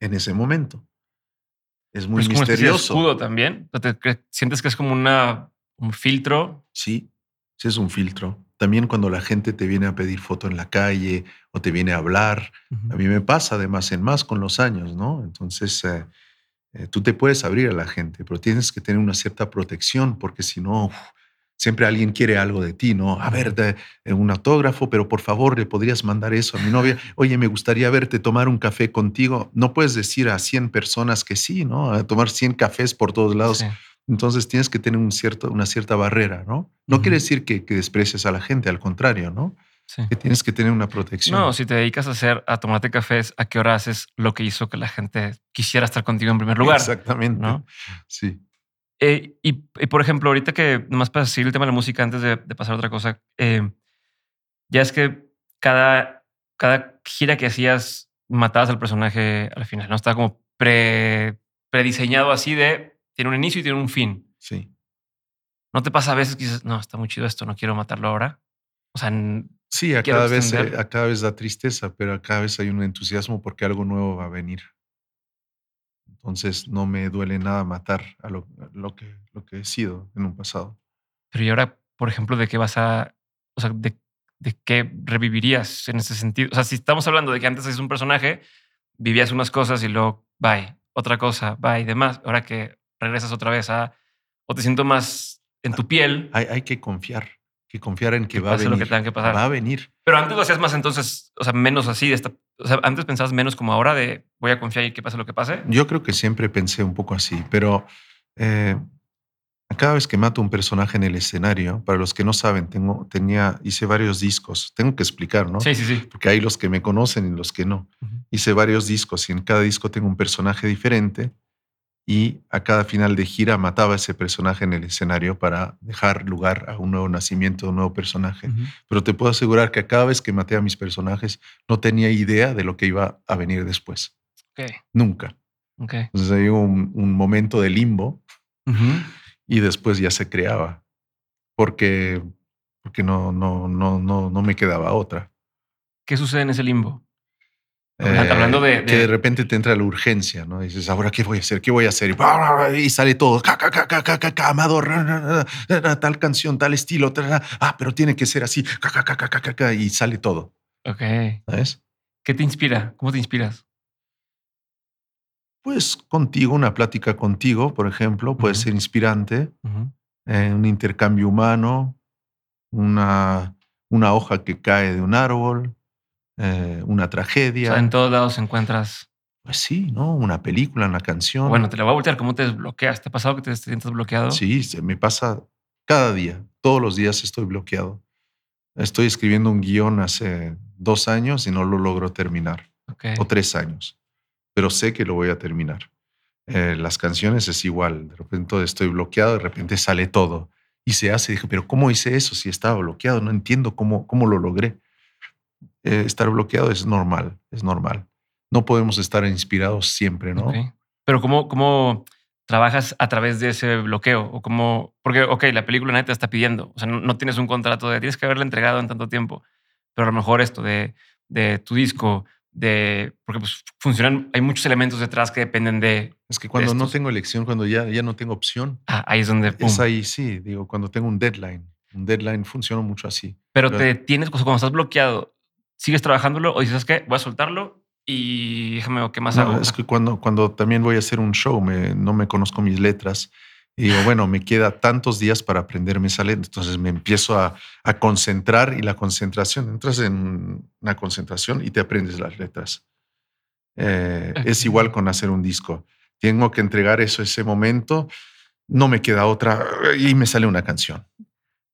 en ese momento. Es muy misterioso. Es como escudo también. ¿Sientes que es como una un filtro. Sí, sí es un filtro. También cuando la gente te viene a pedir foto en la calle o te viene a hablar, a mí me pasa de más en más con los años, ¿no? Entonces, eh, eh, tú te puedes abrir a la gente, pero tienes que tener una cierta protección porque si no, siempre alguien quiere algo de ti, ¿no? A ver, de, eh, un autógrafo, pero por favor, ¿le podrías mandar eso a mi novia? Oye, me gustaría verte tomar un café contigo. No puedes decir a 100 personas que sí, ¿no? A tomar 100 cafés por todos lados. Entonces tienes que tener un cierto, una cierta barrera, ¿no? No quiere decir que, que, desprecies a la gente, al contrario, ¿no? Que tienes que tener una protección. No, si te dedicas a hacer, a tomarte cafés, ¿a qué hora haces lo que hizo que la gente quisiera estar contigo en primer lugar? Exactamente. ¿no? Sí. Eh, y, por ejemplo, ahorita que nomás para seguir el tema de la música antes de, pasar a otra cosa, eh, ya es que cada, cada gira que hacías matabas al personaje al final, ¿no? Estaba como pre, prediseñado así de tiene un inicio y tiene un fin. Sí. ¿No te pasa a veces que dices, no, está muy chido esto, no quiero matarlo ahora? O sea, sí, a cada, vez, eh, a cada vez da tristeza, pero a cada vez hay un entusiasmo porque algo nuevo va a venir. Entonces no me duele nada matar a lo, lo, que, lo que he sido en un pasado. Pero y ahora, por ejemplo, ¿de qué vas a, o sea, de, de qué revivirías en ese sentido? O sea, si estamos hablando de que antes eres un personaje, vivías unas cosas y luego, bye, otra cosa, bye, demás. Ahora que regresas otra vez a, o te siento más en tu piel. Hay, hay que confiar, que confiar en que, va a venir. Lo que tenga que pasar. Va a venir. Pero antes lo hacías más entonces, o sea, menos así, de esta, o sea, antes pensabas menos como ahora de voy a confiar y que pase lo que pase. Yo creo que siempre pensé un poco así, pero eh, cada vez que mato un personaje en el escenario, para los que no saben, tengo, tenía, hice varios discos. Tengo que explicar, ¿no? Sí, sí, sí. Porque hay los que me conocen y los que no. Hice varios discos y en cada disco tengo un personaje diferente y a cada final de gira mataba a ese personaje en el escenario para dejar lugar a un nuevo nacimiento, a un nuevo personaje. Pero te puedo asegurar que a cada vez que maté a mis personajes no tenía idea de lo que iba a venir después. Nunca. Entonces hay un, un, momento de limbo y después ya se creaba porque, porque no, no, no, no, no me quedaba otra. ¿Qué sucede en ese limbo? Hablando de, Que de repente te entra la urgencia, ¿no? dices, ¿ahora qué voy a hacer? ¿Qué voy a hacer? Y, sale todo. Amador, tal canción, tal estilo. ah, pero tiene que ser así. Y sale todo. Ok. ¿Sabes? ¿Qué te inspira? ¿Cómo te inspiras? Pues contigo, una plática contigo, por ejemplo, puede ser inspirante. Eh, un intercambio humano, una, una hoja que cae de un árbol, eh, una tragedia. en todos lados encuentras. Pues sí, ¿no? Una película, una canción. Bueno, te la voy a voltear. ¿Cómo te desbloqueas? ¿Te ha pasado que te sientas bloqueado? Sí, se me pasa cada día. Todos los días estoy bloqueado. Estoy escribiendo un guion hace dos años y no lo logro terminar. O tres años. Pero sé que lo voy a terminar. Eh, las canciones es igual. De repente estoy bloqueado, de repente sale todo. Y se hace. Dije, pero ¿cómo hice eso si estaba bloqueado? No entiendo cómo, cómo lo logré. Eh, estar bloqueado es normal, es normal. No podemos estar inspirados siempre, ¿no? Pero ¿cómo, ¿cómo trabajas a través de ese bloqueo? O cómo, porque, ok, la película nadie te está pidiendo, o sea, no, tienes un contrato de tienes que haberla entregado en tanto tiempo, pero a lo mejor esto de, de tu disco, de, porque pues funcionan, hay muchos elementos detrás que dependen de... Es que cuando no tengo elección, cuando ya, ya no tengo opción. Ah, ahí es donde... Es ahí, sí, digo, cuando tengo un deadline. Un deadline funciona mucho así. Pero, te tienes, cuando estás bloqueado, ¿Sigues trabajándolo o dices, que Voy a soltarlo y déjame qué más hago. Es que cuando, cuando también voy a hacer un show, me, no me conozco mis letras. Y digo, bueno, me queda tantos días para aprenderme esa letra. Entonces me empiezo a, a, concentrar y la concentración, entras en una concentración y te aprendes las letras. Eh, es igual con hacer un disco. Tengo que entregar eso ese momento, no me queda otra y me sale una canción.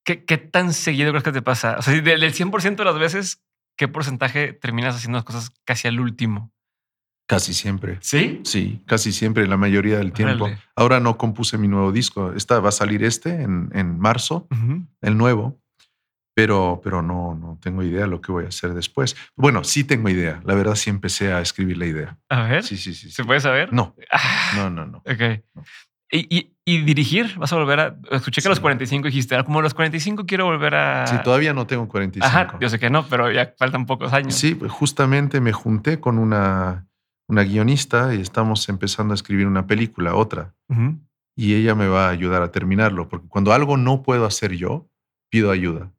¿Qué, qué tan seguido crees que te pasa? O sea, del 100% de las veces ¿qué porcentaje terminas haciendo las cosas casi al último? Casi siempre. ¿Sí? Sí, casi siempre, la mayoría del tiempo. Ahora no compuse mi nuevo disco. Esta va a salir este en, en marzo, el nuevo, pero, pero no, no tengo idea de lo que voy a hacer después. Bueno, sí tengo idea. La verdad, sí empecé a escribir la idea. A ver. Sí, sí, sí. ¿Se puede saber? No. Ah. No, no, no. Ok. ¿Y, y, dirigir? ¿Vas a volver a...? Escuché que a los 45 dijiste, ah, como a los 45 quiero volver a... Sí, todavía no tengo 45. Ajá, yo sé que no, pero ya faltan pocos años. Sí, pues justamente me junté con una, una guionista y estamos empezando a escribir una película, otra. Y ella me va a ayudar a terminarlo, porque cuando algo no puedo hacer yo, pido ayuda.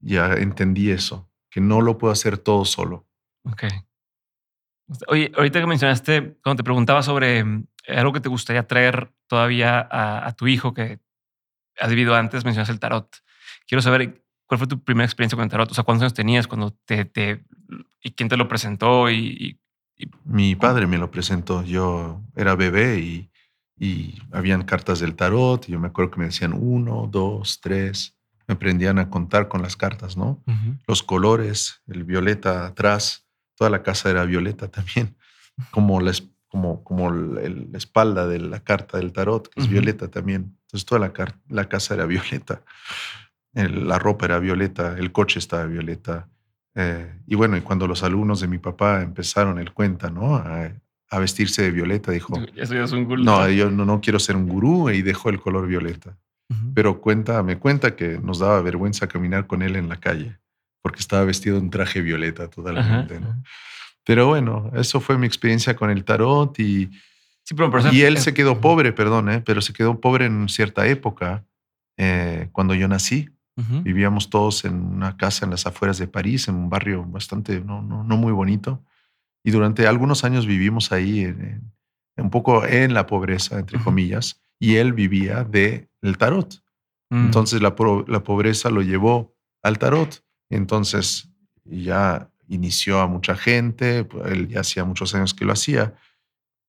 Ya entendí eso, que no lo puedo hacer todo solo. Ok. Oye, ahorita que mencionaste, cuando te preguntaba sobre algo que te gustaría traer todavía a, tu hijo que has vivido antes, mencionaste el tarot. Quiero saber cuál fue tu primera experiencia con el tarot. O sea, ¿cuántos años tenías cuando te, te y quién te lo presentó? Y, Mi padre me lo presentó. Yo era bebé y, y habían cartas del tarot. Y yo me acuerdo que me decían uno, dos, tres. Me aprendían a contar con las cartas, ¿no? Los colores, el violeta atrás toda la casa era violeta también, como la, como, como la espalda de la carta del tarot, que es violeta también. Entonces toda la, la casa era violeta, la ropa era violeta, el coche estaba violeta. Eh, y bueno, y cuando los alumnos de mi papá empezaron, él cuenta, ¿no? A, vestirse de violeta, dijo, Eso es un gurú. no, yo no, no, quiero ser un gurú y dejó el color violeta. Pero cuenta, me cuenta que nos daba vergüenza caminar con él en la calle porque estaba vestido en traje violeta totalmente. Pero bueno, eso fue mi experiencia con el tarot y, y él se quedó pobre, perdón, ¿eh? pero se quedó pobre en cierta época, eh, cuando yo nací. Vivíamos todos en una casa en las afueras de París, en un barrio bastante, no, no, no muy bonito. Y durante algunos años vivimos ahí, en, un poco en la pobreza, entre comillas, y él vivía de el tarot. Mm. Entonces la, la pobreza lo llevó al tarot. Entonces ya inició a mucha gente, pues, él ya hacía muchos años que lo hacía,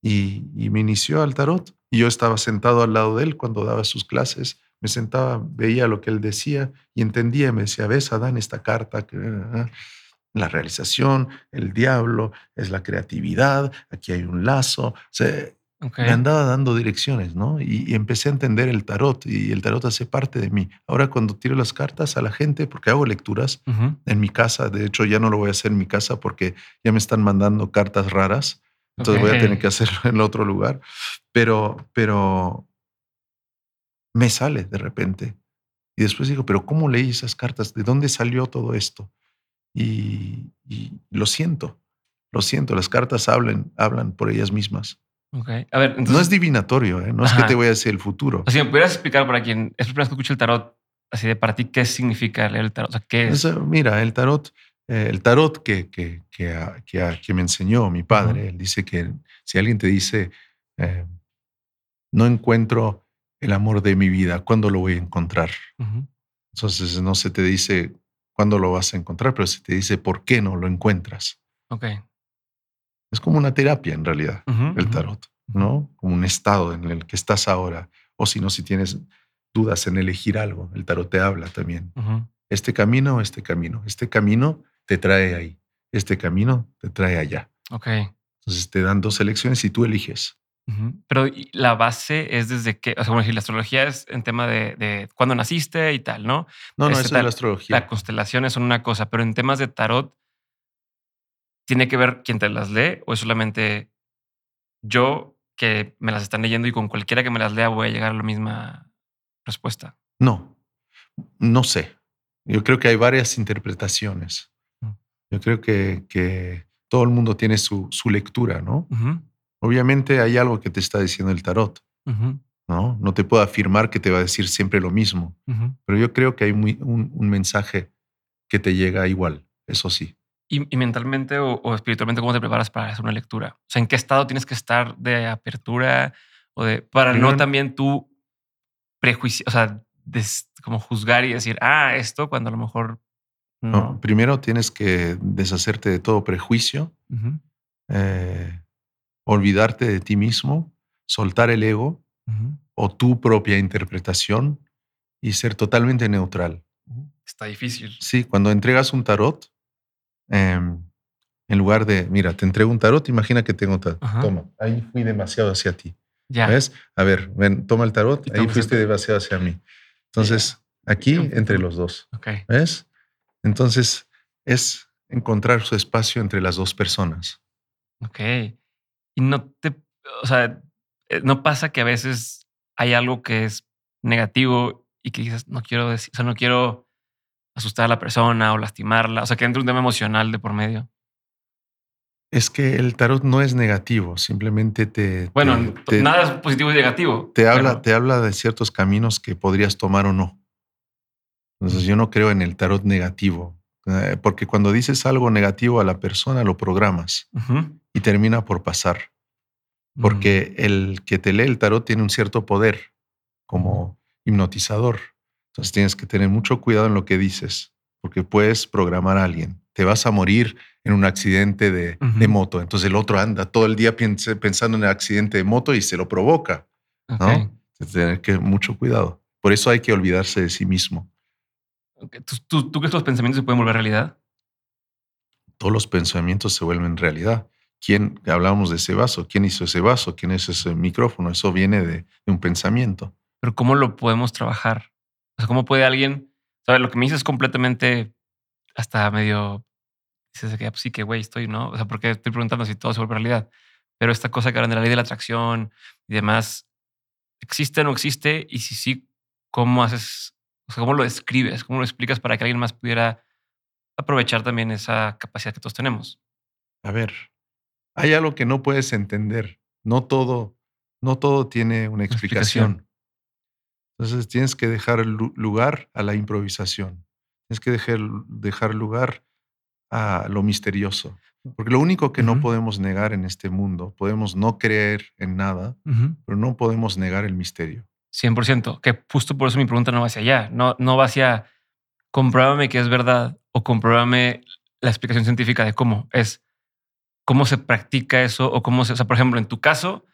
y, me inició al tarot. Y yo estaba sentado al lado de él cuando daba sus clases, me sentaba, veía lo que él decía y entendía, me decía, ves, Adán, esta carta, que, la realización, el diablo, es la creatividad, aquí hay un lazo. O sea, me andaba dando direcciones, ¿no? Y, empecé a entender el tarot y el tarot hace parte de mí. Ahora cuando tiro las cartas a la gente, porque hago lecturas en mi casa, de hecho ya no lo voy a hacer en mi casa porque ya me están mandando cartas raras, entonces voy a tener que hacerlo en otro lugar, pero, pero me sale de repente. Y después digo, pero ¿cómo leí esas cartas? ¿De dónde salió todo esto? y lo siento. Lo siento, las cartas hablan, hablan por ellas mismas. Okay. A ver, no es divinatorio, ¿eh? no es que te voy a decir el futuro. O sea, ¿me pudieras explicar para quien es la primera vez que escucho el tarot, así de para ti, qué significa leer el tarot? O sea, ¿qué es? mira, el tarot, eh, el tarot que, que, que, que, me enseñó mi padre, él dice que si alguien te dice, eh, no encuentro el amor de mi vida, ¿cuándo lo voy a encontrar? Entonces no se te dice cuándo lo vas a encontrar, pero se te dice por qué no lo encuentras. Ok. Es como una terapia en realidad, el tarot, ¿no? Como un estado en el que estás ahora. O si no, si tienes dudas en elegir algo, el tarot te habla también. Este camino o este camino. Este camino te trae ahí. Este camino te trae allá. Ok. Entonces te dan dos elecciones y tú eliges. Pero la base es desde que, o sea, como decir, la astrología es en tema de, de cuándo naciste y tal, ¿no? No, no, este, es la astrología. Las constelaciones son una cosa, pero en temas de tarot, ¿tiene que ver quién te las lee o es solamente yo que me las están leyendo y con cualquiera que me las lea voy a llegar a la misma respuesta? No, no sé. Yo creo que hay varias interpretaciones. Mm. Yo creo que, que todo el mundo tiene su, su lectura, ¿no? Obviamente hay algo que te está diciendo el tarot, ¿no? No te puedo afirmar que te va a decir siempre lo mismo, pero yo creo que hay un, mensaje que te llega igual, eso sí. ¿Y, mentalmente o, espiritualmente cómo te preparas para hacer una lectura? O sea, ¿en qué estado tienes que estar de apertura o de para no también tú prejuicio, o sea, como juzgar y decir, ah, esto cuando a lo mejor no. primero tienes que deshacerte de todo prejuicio olvidarte de ti mismo, soltar el ego o tu propia interpretación y ser totalmente neutral. Está difícil. Sí, cuando entregas un tarot, em, en lugar de, mira, te entrego un tarot, imagina que tengo tarot. Toma, ahí fui demasiado hacia ti. Ya. ¿Ves? A ver, ven, toma el tarot, ahí fuiste demasiado hacia mí. Entonces, aquí entre los dos. ¿Ves? Entonces, es encontrar su espacio entre las dos personas. Ok y no te, o sea, eh, no pasa que a veces hay algo que es negativo y que dices, no quiero decir, o sea, no quiero asustar a la persona o lastimarla, o sea, que entre un tema emocional de por medio. Es que el tarot no es negativo, simplemente te... Bueno, nada es positivo y negativo. Te habla, te habla de ciertos caminos que podrías tomar o no. Entonces yo no creo en el tarot negativo, eh, porque cuando dices algo negativo a la persona lo programas y termina por pasar. Porque mm. el que te lee el tarot tiene un cierto poder como hipnotizador. Entonces tienes que tener mucho cuidado en lo que dices, porque puedes programar a alguien. Te vas a morir en un accidente de, moto. Entonces el otro anda todo el día pensando en el accidente de moto y se lo provoca. ¿no? Tener que mucho cuidado. Por eso hay que olvidarse de sí mismo. ¿Tú, tú, crees que los pensamientos se pueden volver realidad? Todos los pensamientos se vuelven realidad. ¿Quién, hablábamos de ese vaso, quién hizo ese vaso, quién es ese micrófono? Eso viene de, un pensamiento. Pero ¿cómo lo podemos trabajar? O sea, ¿cómo puede alguien, sabes, lo que me dices es completamente hasta medio, dices que ah, pues sí, que güey estoy, ¿no? O sea, porque estoy preguntando si todo se vuelve realidad. Pero esta cosa que hablan de la ley de la atracción y demás, ¿existe o no existe? Y si sí, ¿cómo haces ¿cómo lo describes? ¿Cómo lo explicas para que alguien más pudiera aprovechar también esa capacidad que todos tenemos? A ver, hay algo que no puedes entender. No todo, no todo tiene una explicación. Entonces tienes que dejar lugar a la improvisación. Tienes que dejar, dejar lugar a lo misterioso. Porque lo único que no podemos negar en este mundo, podemos no creer en nada, pero no podemos negar el misterio. 100%, que justo por eso mi pregunta no va hacia allá, no, no va hacia compruébame que es verdad o compruébame la explicación científica de cómo es, cómo se practica eso o cómo se, o sea, por ejemplo, en tu caso,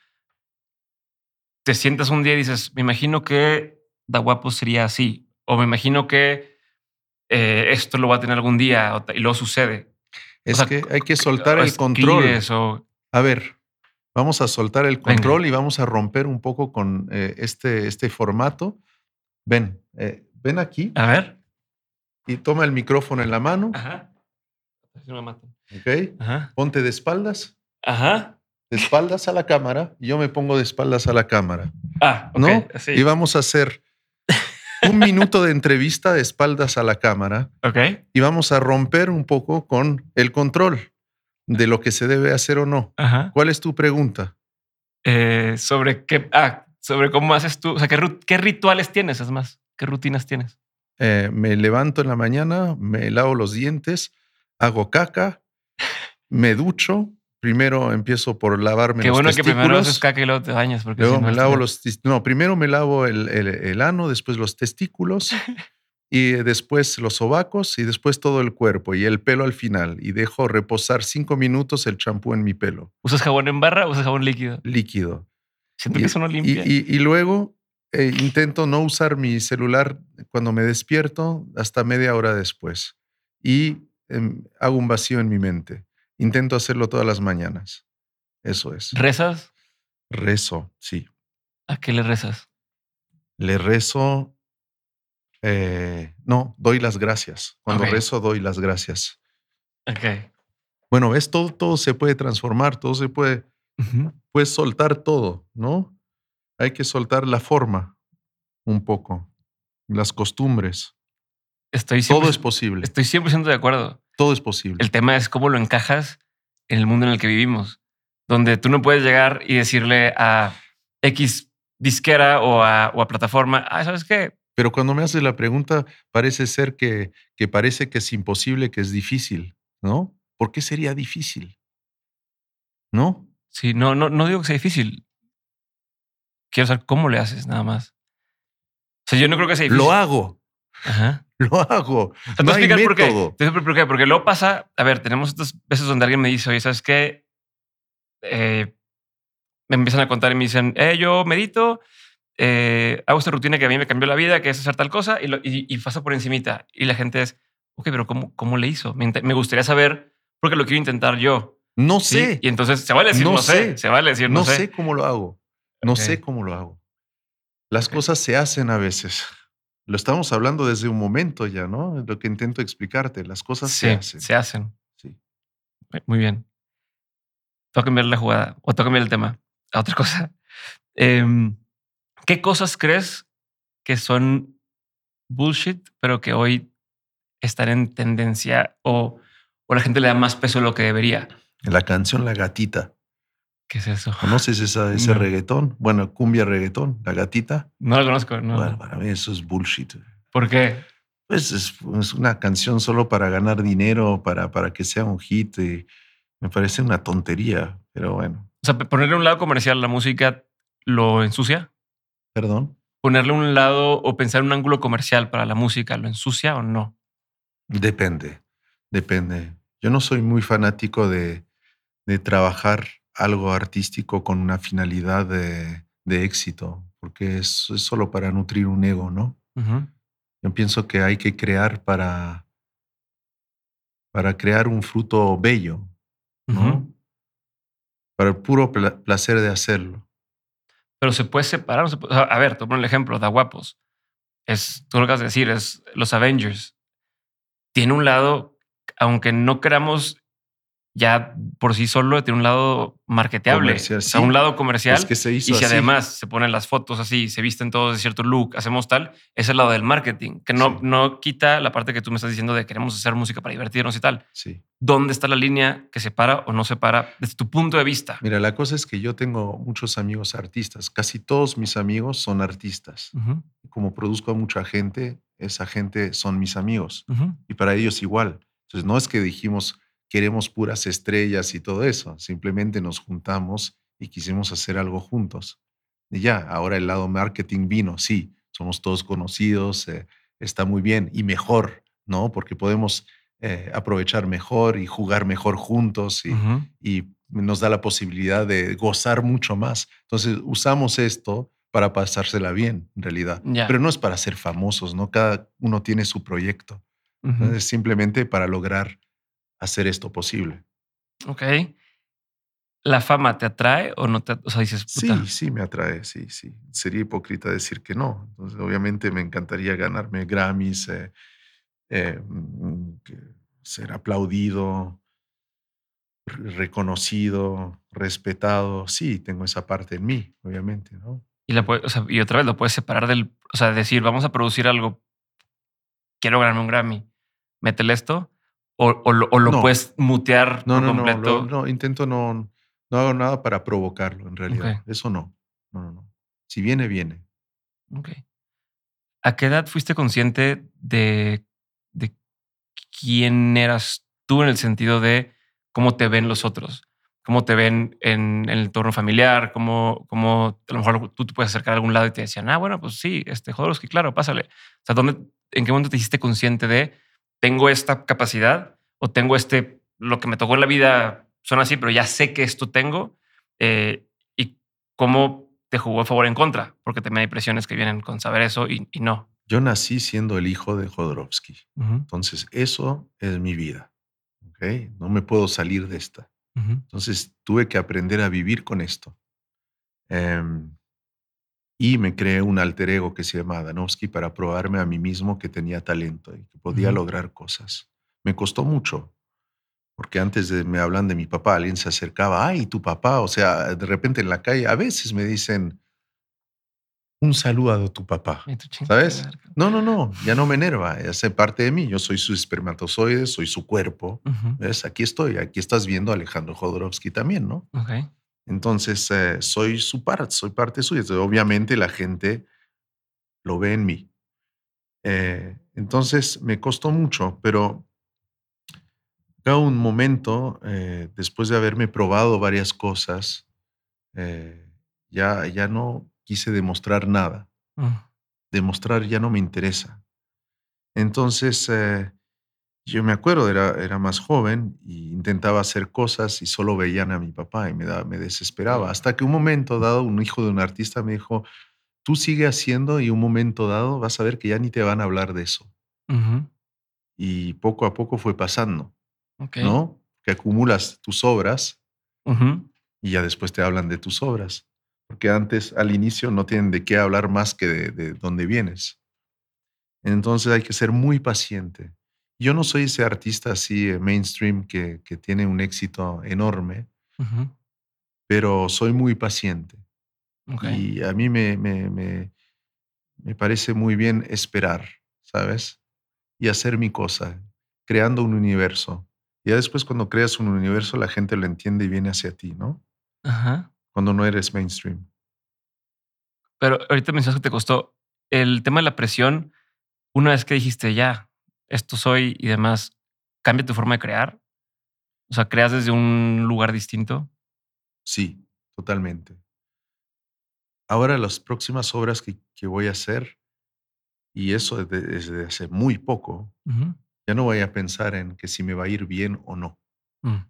te sientas un día y dices, me imagino que da guapo sería así, o me imagino que eh, esto lo va a tener algún día y luego sucede. Es que hay que soltar el control. A ver, Vamos a soltar el control y vamos a romper un poco con eh, este, este formato. Ven, eh, ven aquí. A ver. Y toma el micrófono en la mano. Ajá. Ok. Ajá. Ponte de espaldas. Ajá. De espaldas a la cámara. Y yo me pongo de espaldas a la cámara. Ah, ok. ¿No? Y vamos a hacer un minuto de entrevista de espaldas a la cámara. Ok. Y vamos a romper un poco con el control. de lo que se debe hacer o no. ¿Cuál es tu pregunta? Eh, sobre qué, ah, sobre cómo haces tú, o sea, qué, rituales tienes, es más, qué rutinas tienes. Eh, me levanto en la mañana, me lavo los dientes, hago caca, me ducho. Primero empiezo por lavarme Qué los bueno que primero haces caca y luego te bañas. Porque luego me lavo los... No, primero me lavo el, el ano, después los testículos. y después los sobacos y después todo el cuerpo y el pelo al final y dejo reposar cinco minutos el champú en mi pelo. ¿Usas jabón en barra o usas jabón líquido? Líquido. Siento que eso no limpia. Y, luego eh, intento no usar mi celular cuando me despierto hasta media hora después y em, hago un vacío en mi mente. Intento hacerlo todas las mañanas. Eso es. ¿Rezas? Rezo, sí. ¿A qué le rezas? Le rezo eh, no, doy las gracias. Cuando rezo, doy las gracias. Ok. Bueno, ves, todo, todo se puede transformar, todo se puede, puedes soltar todo, ¿no? Hay que soltar la forma un poco, las costumbres. Estoy todo es posible. Estoy 100% de acuerdo. Todo es posible. El tema es cómo lo encajas en el mundo en el que vivimos, donde tú no puedes llegar y decirle a X disquera o a, o a plataforma, ah, ¿sabes qué? Pero cuando me haces la pregunta, parece ser que, que parece que es imposible, que es difícil, ¿no? ¿Por qué sería difícil? ¿No? Sí, no, no, no digo que sea difícil. Quiero saber cómo le haces, nada más. O sea, yo no creo que sea difícil. Lo hago. Ajá. Lo hago. no hay por qué. Te por qué. Porque luego pasa, a ver, tenemos estas veces donde alguien me dice, oye, ¿sabes qué? Eh, me empiezan a contar y me dicen, eh, yo medito eh, hago esta rutina que a mí me cambió la vida, que es hacer tal cosa, y, y, paso por encimita. Y la gente es, ok, pero ¿cómo, cómo le hizo? Me, gustaría saber, porque lo quiero intentar yo. No sé. Y entonces se vale decir no, sé. Se vale decir no, no sé. cómo lo hago. No sé cómo lo hago. Las cosas se hacen a veces. Lo estamos hablando desde un momento ya, ¿no? Lo que intento explicarte. Las cosas se hacen. Se hacen. Sí. Muy bien. Tengo que cambiar la jugada o tengo que cambiar el tema a otra cosa. Eh, ¿Qué cosas crees que son bullshit, pero que hoy están en tendencia o, o la gente le da más peso de lo que debería? La canción La Gatita. ¿Qué es eso? ¿Conoces esa, ese reggaetón? Bueno, cumbia reggaetón, La Gatita. No la conozco, no. Bueno, para mí eso es bullshit. ¿Por qué? Pues es, una canción solo para ganar dinero, para, para que sea un hit. Y me parece una tontería, pero bueno. O sea, ponerle un lado comercial la música lo ensucia. Perdón. Ponerle un lado o pensar un ángulo comercial para la música, ¿lo ensucia o no? Depende, depende. Yo no soy muy fanático de, trabajar algo artístico con una finalidad de, éxito, porque es, solo para nutrir un ego, ¿no? Yo pienso que hay que crear para, para crear un fruto bello, ¿no? Para el puro placer de hacerlo pero se puede separar. a ver, tomo el ejemplo, da guapos. Es, tú lo que vas a decir, es los Avengers. Tiene un lado, aunque no queramos ya por sí solo tiene un lado marketeable, o un lado comercial. que se hizo y si además se ponen las fotos así, se visten todos de cierto look, hacemos tal, es el lado del marketing, que no, no quita la parte que tú me estás diciendo de queremos hacer música para divertirnos y tal. Sí. ¿Dónde está la línea que separa o no separa desde tu punto de vista? Mira, la cosa es que yo tengo muchos amigos artistas, casi todos mis amigos son artistas. Como produzco a mucha gente, esa gente son mis amigos y para ellos igual. Entonces no es que dijimos queremos puras estrellas y todo eso. Simplemente nos juntamos y quisimos hacer algo juntos. Y ya, ahora el lado marketing vino, sí, somos todos conocidos, eh, está muy bien y mejor, ¿no? Porque podemos eh, aprovechar mejor y jugar mejor juntos y, nos da la posibilidad de gozar mucho más. Entonces usamos esto para pasársela bien, en realidad. Pero no es para ser famosos, ¿no? Cada uno tiene su proyecto. Es simplemente para lograr hacer esto posible. Ok. ¿La fama te atrae o no te o sea, dices, Sí, sí me atrae, sí, sí. Sería hipócrita decir que no. Entonces, obviamente me encantaría ganarme Grammys, eh, eh, mm, ser aplaudido, reconocido, respetado. Sí, tengo esa parte en mí, obviamente, ¿no? Y, la, o sea, y otra vez lo puedes separar del, o sea, decir, vamos a producir algo, quiero ganarme un Grammy, métele esto, o, lo, puedes mutear no, no, completo. No, no, intento no, no hago nada para provocarlo en realidad. Eso no. No, no, no. Si viene, viene. Ok. ¿A qué edad fuiste consciente de, de quién eras tú en el sentido de cómo te ven los otros? ¿Cómo te ven en, el entorno familiar? ¿Cómo, cómo a lo mejor tú te puedes acercar a algún lado y te decían, ah, bueno, pues sí, este Jodorowsky, claro, pásale. O sea, ¿dónde, ¿en qué momento te hiciste consciente de tengo esta capacidad o tengo este, lo que me tocó en la vida son así, pero ya sé que esto tengo? Eh, ¿Y cómo te jugó a favor o en contra? Porque también hay presiones que vienen con saber eso y, no. Yo nací siendo el hijo de Jodorowsky. Entonces, eso es mi vida. ¿okay? No me puedo salir de esta. Entonces, tuve que aprender a vivir con esto. Em, y me creé un alter ego que se llama Adanovsky para probarme a mí mismo que tenía talento y que podía lograr cosas. Me costó mucho, porque antes de, me hablan de mi papá, alguien se acercaba, ay, tu papá, o sea, de repente en la calle, a veces me dicen, un saludo a tu papá, ¿sabes? No, no, no, ya no me enerva, ya hace parte de mí, yo soy su espermatozoide, soy su cuerpo, ¿ves? Aquí estoy, aquí estás viendo a Alejandro Jodorowsky también, ¿no? Okay. Entonces, eh, soy su parte, soy parte suya. obviamente la gente lo ve en mí. Eh, entonces, me costó mucho, pero cada un momento, eh, después de haberme probado varias cosas, ya, ya no quise demostrar nada. Mm. Demostrar ya no me interesa. Entonces, yo me acuerdo, era, era más joven e intentaba hacer cosas y solo veían a mi papá y me, da, me desesperaba. Hasta que un momento dado, un hijo de un artista me dijo, tú sigue haciendo y un momento dado vas a ver que ya ni te van a hablar de eso. Y poco a poco fue pasando, ¿no? Que acumulas tus obras y ya después te hablan de tus obras. Porque antes, al inicio, no tienen de qué hablar más que de, de dónde vienes. Entonces hay que ser muy paciente yo no soy ese artista así eh, mainstream que, que tiene un éxito enorme, pero soy muy paciente. Y a mí me, me, me, me, parece muy bien esperar, ¿sabes? Y hacer mi cosa, creando un universo. Ya después cuando creas un universo, la gente lo entiende y viene hacia ti, ¿no? Ajá. Cuando no eres mainstream. Pero ahorita mencionas que te costó el tema de la presión. Una vez que dijiste ya, esto soy y demás, cambia tu forma de crear? O sea, ¿creas desde un lugar distinto? Sí, totalmente. Ahora las próximas obras que, voy a hacer, y eso desde, hace muy poco, ya no voy a pensar en que si me va a ir bien o no. Mm.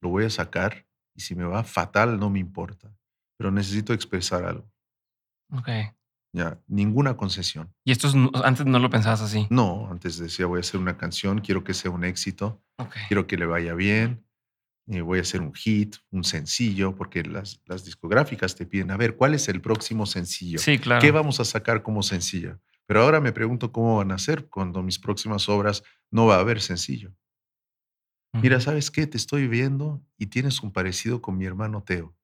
Lo voy a sacar y si me va fatal no me importa, pero necesito expresar algo. Ok. Ya, ninguna concesión. ¿Y esto antes no lo pensabas así? No, antes decía voy a hacer una canción, quiero que sea un éxito, quiero que le vaya bien, y voy a hacer un hit, un sencillo, porque las, las discográficas te piden, a ver, ¿cuál es el próximo sencillo? Sí, claro. ¿Qué vamos a sacar como sencillo? Pero ahora me pregunto cómo van a ser cuando mis próximas obras no va a haber sencillo. Mira, ¿sabes qué? Te estoy viendo y tienes un parecido con mi hermano Teo.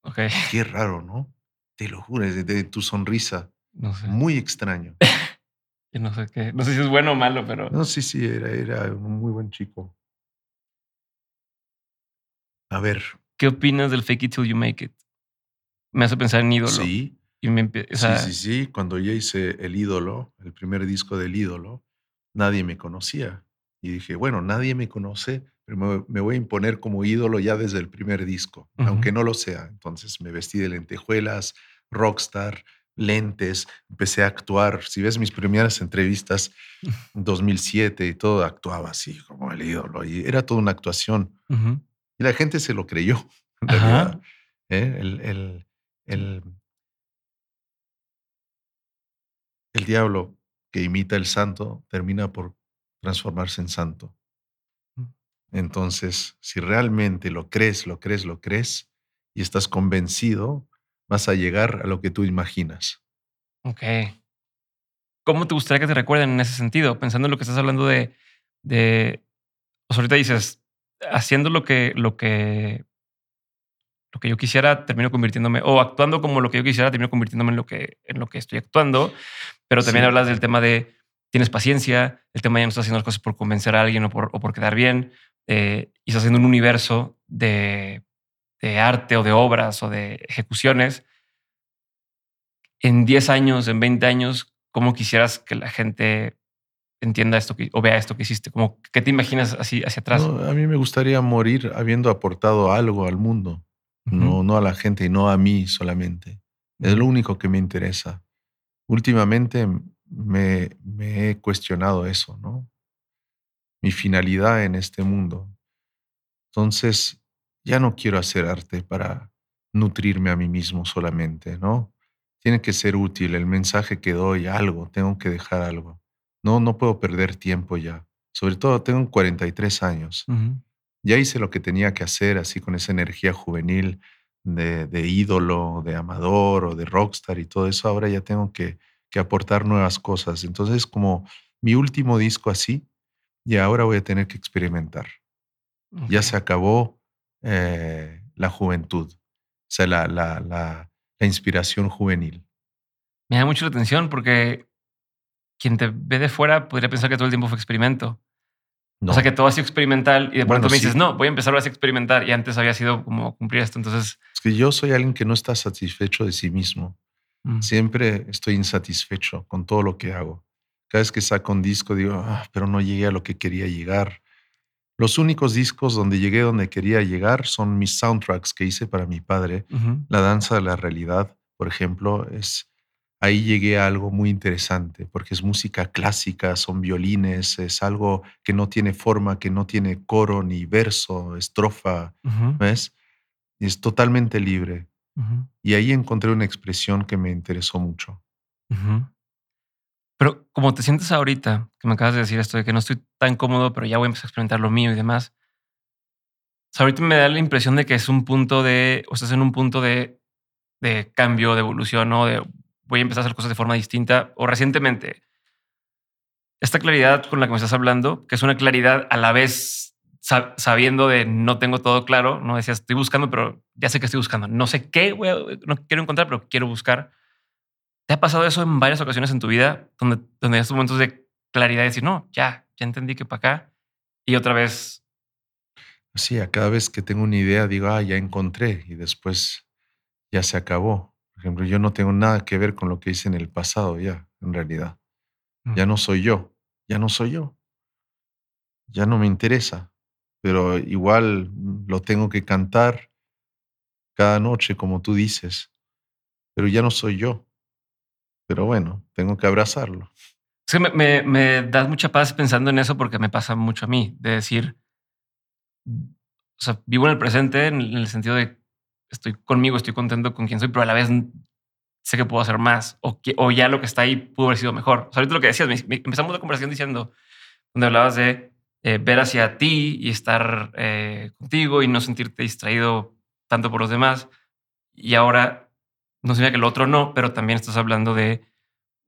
Ok. Qué raro, ¿no? Te lo juro, de, tu sonrisa. No sé. Muy extraño. no sé qué. No sé si es bueno o malo, pero. No, sí, sí, era, era un muy buen chico. A ver. ¿Qué opinas del fake it till you make it? Me hace pensar en ídolo. Sí. Y me sí, sí, sí. Cuando yo hice El ídolo, el primer disco del ídolo, nadie me conocía. Y dije, bueno, nadie me conoce, pero me, voy a imponer como ídolo ya desde el primer disco, aunque no lo sea. Entonces me vestí de lentejuelas, rockstar, lentes, empecé a actuar. Si ves mis primeras entrevistas en 2007 y todo, actuaba así como el ídolo y era toda una actuación. Y la gente se lo creyó, en realidad. ¿eh? El, el, el, el diablo que imita el santo termina por transformarse en santo. Entonces, si realmente lo crees, lo crees, lo crees y estás convencido, vas a llegar a lo que tú imaginas. Ok. ¿Cómo te gustaría que te recuerden en ese sentido? Pensando en lo que estás hablando de, de o ahorita dices, haciendo lo que, lo que, lo que yo quisiera, termino convirtiéndome, o actuando como lo que yo quisiera, termino convirtiéndome en lo que, en lo que estoy actuando. Pero también hablas del tema de tienes paciencia, el tema ya no estás haciendo las cosas por convencer a alguien o por, o por quedar bien, eh, y estás haciendo un universo de, de arte o de obras o de ejecuciones. En 10 años, en 20 años, ¿cómo quisieras que la gente entienda esto que, o vea esto que hiciste? Como, ¿Qué te imaginas así hacia atrás? a mí me gustaría morir habiendo aportado algo al mundo, no, no a la gente y no a mí solamente. Es lo único que me interesa. Últimamente me, me he cuestionado eso, ¿no? Mi finalidad en este mundo. Entonces, ya no quiero hacer arte para nutrirme a mí mismo solamente, ¿no? Tiene que ser útil el mensaje que doy, algo, tengo que dejar algo. No, no puedo perder tiempo ya. Sobre todo tengo 43 años. Ya hice lo que tenía que hacer, así con esa energía juvenil de, de, ídolo, de amador o de rockstar y todo eso. Ahora ya tengo que, que aportar nuevas cosas. Entonces, como mi último disco así, y ahora voy a tener que experimentar. Ya se acabó eh, la juventud, o sea, la, la, la, la inspiración juvenil. Me da mucho la atención porque quien te ve de fuera podría pensar que todo el tiempo fue experimento. O sea, que todo ha sido experimental y de pronto me dices, no, voy a empezar a experimentar y antes había sido como cumplir esto. Entonces... Es que yo soy alguien que no está satisfecho de sí mismo. Mm. Siempre estoy insatisfecho con todo lo que hago. Cada vez que saco un disco digo, ah, pero no llegué a lo que quería llegar. Los únicos discos donde llegué donde quería llegar son mis soundtracks que hice para mi padre. La danza de la realidad, por ejemplo, es ahí llegué a algo muy interesante, porque es música clásica, son violines, es algo que no tiene forma, que no tiene coro ni verso, estrofa, ¿ves? es totalmente libre. Y ahí encontré una expresión que me interesó mucho. Pero como te sientes ahorita, que me acabas de decir esto de que no estoy tan cómodo, pero ya voy a empezar a experimentar lo mío y demás. ahorita me da la impresión de que es un punto de, o estás en un punto de, de cambio, de evolución, ¿no? De voy a empezar a hacer cosas de forma distinta. O recientemente, esta claridad con la que me estás hablando, que es una claridad a la vez sabiendo de no tengo todo claro, no decías estoy buscando, pero ya sé que estoy buscando. No sé qué, no quiero encontrar, pero quiero buscar. ¿Te ha pasado eso en varias ocasiones en tu vida donde, donde estos momentos de claridad y decir, no, ya, ya entendí que para acá y otra vez? Sí, a cada vez que tengo una idea digo, ah, ya encontré y después ya se acabó. Por ejemplo, yo no tengo nada que ver con lo que hice en el pasado ya, en realidad. Ya no soy yo, ya no soy yo. Ya no me interesa, pero igual lo tengo que cantar cada noche, como tú dices. Pero ya no soy yo. Pero bueno, tengo que abrazarlo. Me, me, das mucha paz pensando en eso porque me pasa mucho a mí, de decir, o sea, vivo en el presente en el sentido de estoy conmigo, estoy contento con quien soy, pero a la vez sé que puedo hacer más o ya lo que está ahí pudo haber sido mejor. O sea, ahorita lo que decías, empezamos la conversación diciendo, donde hablabas de eh, ver hacia ti y estar eh, contigo y no sentirte distraído tanto por los demás. Y ahora no significa que el otro no, pero también estás hablando de,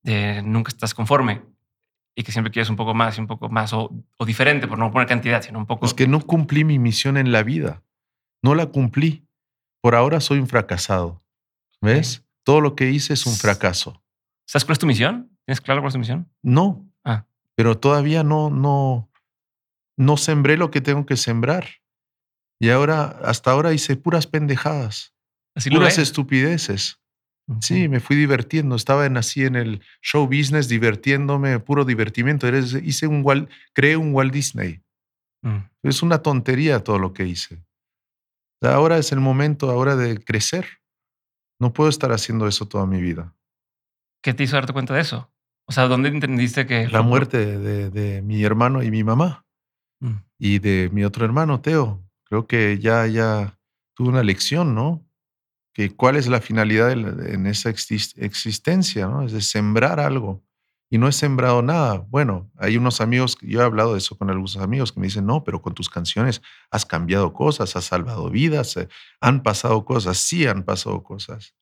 de nunca estás conforme y que siempre quieres un poco más y un poco más o, o diferente, por no poner cantidad, sino un poco. Es que no cumplí mi misión en la vida. No la cumplí. Por ahora soy un fracasado. ¿Ves? Todo lo que hice es un fracaso. ¿Sabes cuál es tu misión? ¿Tienes claro cuál es tu misión? No. Ah. Pero todavía no, no, no sembré lo que tengo que sembrar. Y ahora, hasta ahora hice puras pendejadas. puras estupideces. Sí, me fui divirtiendo. Estaba en, así en el show business, divirtiéndome, puro divertimiento. Hice un creé un Walt Disney. Mm. Es una tontería todo lo que hice. Ahora es el momento ahora de crecer. No puedo estar haciendo eso toda mi vida. ¿Qué te hizo darte cuenta de eso? O sea, ¿dónde entendiste que... La muerte de, mi hermano y mi mamá. Mm. Y de mi otro hermano, Teo. Creo que ya, ya tuve una lección, ¿no? Que cuál es la finalidad en esa existencia, ¿no? Es de sembrar algo y no he sembrado nada. Bueno, hay unos amigos, yo he hablado de eso con algunos amigos que me dicen, no, pero con tus canciones has cambiado cosas, has salvado vidas, eh, han pasado cosas, sí han pasado cosas,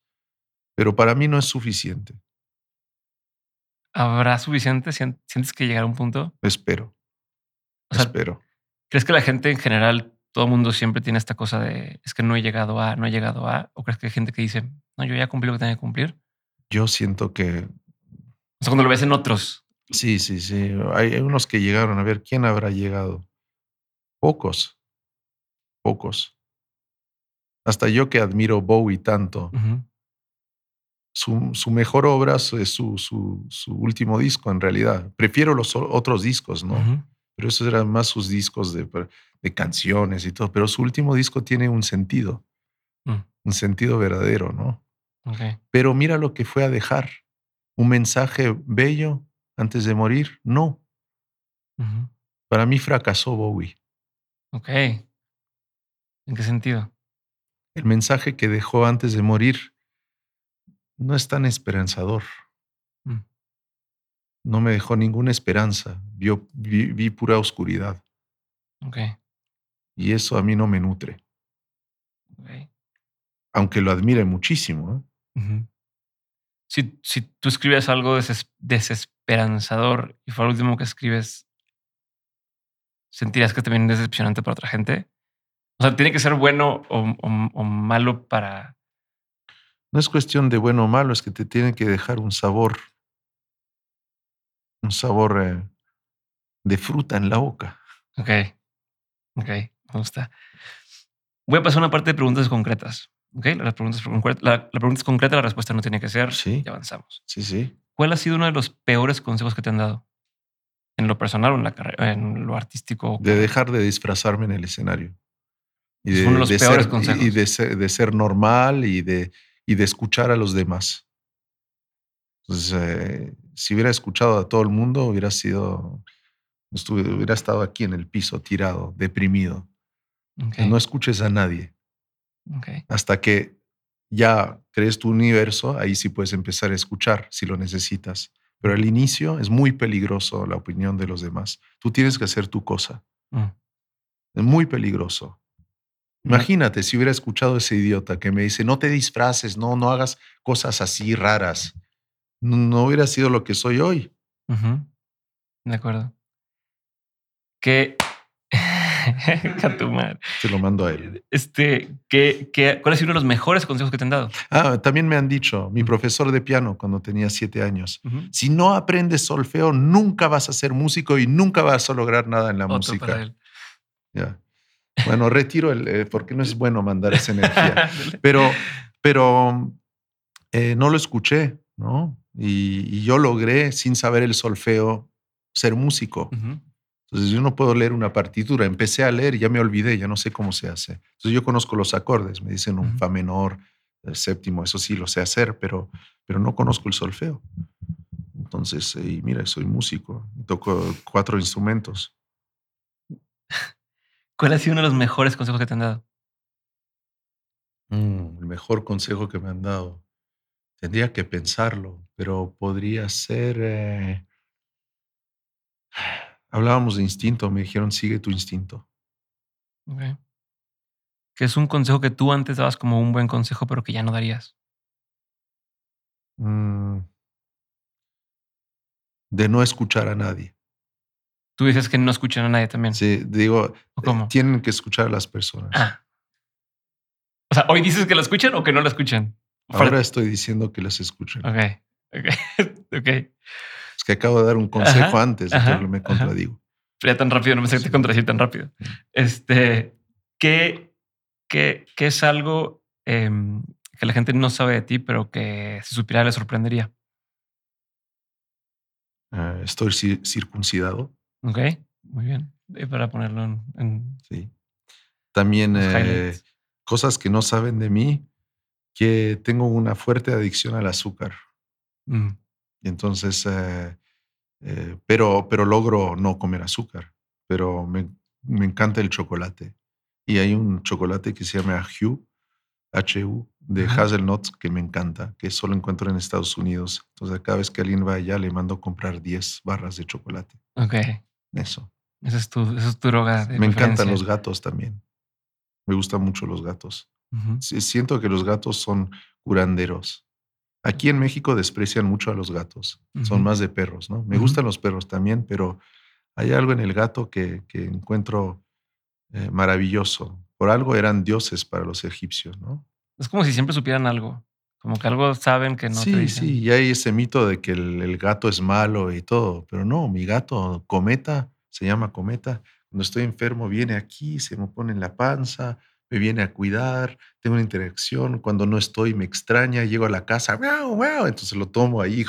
pero para mí no es suficiente. ¿Habrá suficiente? ¿Sientes que llegará un punto? Espero. Espero. ¿Crees que la gente en general, todo el mundo siempre tiene esta cosa de, es que no he llegado a, no he llegado a? ¿O crees que hay gente que dice, no, yo ya cumplí lo que tenía que cumplir? Yo siento que o sea, cuando lo ves en otros. Sí, sí, sí. Hay unos que llegaron. A ver, ¿quién habrá llegado? Pocos. Pocos. Hasta yo que admiro Bowie tanto. su, su, mejor obra es su, su, su, último disco, en realidad. Prefiero los otros discos, ¿no? Pero esos eran más sus discos de, de, canciones y todo. Pero su último disco tiene un sentido. Mm. Un sentido verdadero, ¿no? Okay. Pero mira lo que fue a dejar. Un mensaje bello antes de morir. No. Para mí fracasó Bowie. Ok. ¿En qué sentido? El mensaje que dejó antes de morir no es tan esperanzador. No me dejó ninguna esperanza. vi, pura oscuridad. Ok. Y eso a mí no me nutre. Okay. Aunque lo admire muchísimo. ¿eh? si, si, tú escribes algo desesperanzador y fue lo último que escribes, ¿sentirías que también es decepcionante para otra gente? O sea, ¿tiene que ser bueno o, malo para...? No es cuestión de bueno o malo, es que te tiene que dejar un sabor, un sabor eh, de fruta en la boca. Ok, ok, me gusta. Voy a pasar a una parte de preguntas concretas. Ok, la pregunta, es, la, pregunta es concreta, la respuesta no tiene que ser. Sí. Y avanzamos. Sí, sí. ¿Cuál ha sido uno de los peores consejos que te han dado? En lo personal o en, la carrera, en lo artístico. De dejar de disfrazarme en el escenario. Y de, es uno de los peores consejos. Y de ser, de ser, normal y de, y de escuchar a los demás. Entonces, eh, si hubiera escuchado a todo el mundo, hubiera sido, hubiera estado aquí en el piso, tirado, deprimido. No escuches a nadie. Hasta que ya crees tu universo, ahí sí puedes empezar a escuchar si lo necesitas. Pero al inicio es muy peligroso la opinión de los demás. Tú tienes que hacer tu cosa. Mm. Es muy peligroso. Imagínate si hubiera escuchado a ese idiota que me dice, no te disfraces, no, no hagas cosas así raras. No, hubiera sido lo que soy hoy. De acuerdo. Que Se lo mando a él. Este, ¿qué, qué, cuál ha sido uno de los mejores consejos que te han dado? Ah, también me han dicho, mi profesor de piano cuando tenía siete años, si no aprendes solfeo, nunca vas a ser músico y nunca vas a lograr nada en la música. Ya. Bueno, retiro el, eh, porque no es bueno mandar esa energía. pero, pero eh, no lo escuché, ¿no? Y, yo logré, sin saber el solfeo, ser músico. Entonces yo no puedo leer una partitura. Empecé a leer y ya me olvidé, ya no sé cómo se hace. Entonces yo conozco los acordes, me dicen un fa menor, el séptimo, eso sí lo sé hacer, pero, pero no conozco el solfeo. Entonces, y mira, soy músico, toco cuatro instrumentos. ¿Cuál ha sido uno de los mejores consejos que te han dado? Mm, el mejor consejo que me han dado. Tendría que pensarlo, pero podría ser... Eh, Hablábamos de instinto, me dijeron, sigue tu instinto. Ok. Que es un consejo que tú antes dabas como un buen consejo, pero que ya no darías. Mm. De no escuchar a nadie. Tú dices que no escuchan a nadie también. Sí, digo, eh, tienen que escuchar a las personas. Ah. O sea, ¿hoy dices que la escuchan o que no la escuchan? Ahora estoy diciendo que las escuchan. Ok, ok, ok que acabo de dar un consejo antes, entonces me contradigo. Ya tan rápido, no me sé que te tan rápido. Este, ¿qué, qué, qué es algo em, que la gente no sabe de ti, pero que si supiera le sorprendería? Ah, estoy circuncidado. Ok, muy bien. para ponerlo en. sí. También eh, cosas que no saben de mí, que tengo una fuerte adicción al azúcar. Mm. Y entonces, eh, eh, pero, pero logro no comer azúcar, pero me, me, encanta el chocolate. Y hay un chocolate que se llama Hue, HU, de Hazelnuts, que me encanta, que solo encuentro en Estados Unidos. Entonces, cada vez que alguien va allá, le mando a comprar 10 barras de chocolate. Ok. Eso. Esa es tu, es tu droga. me encantan los gatos también. Me gustan mucho los gatos. Siento que los gatos son curanderos. Aquí en México desprecian mucho a los gatos, son más de perros, ¿no? Me gustan los perros también, pero hay algo en el gato que, encuentro eh, maravilloso. Por algo eran dioses para los egipcios, ¿no? Es como si siempre supieran algo. Como que algo saben que no sí, te dicen. Sí, y hay ese mito de que el, gato es malo y todo, pero no, mi gato, Cometa, se llama Cometa, cuando estoy enfermo viene aquí, se me pone en la panza, me viene a cuidar, tengo una interacción, cuando no estoy me extraña, llego a la casa, wow, wow, entonces lo tomo ahí,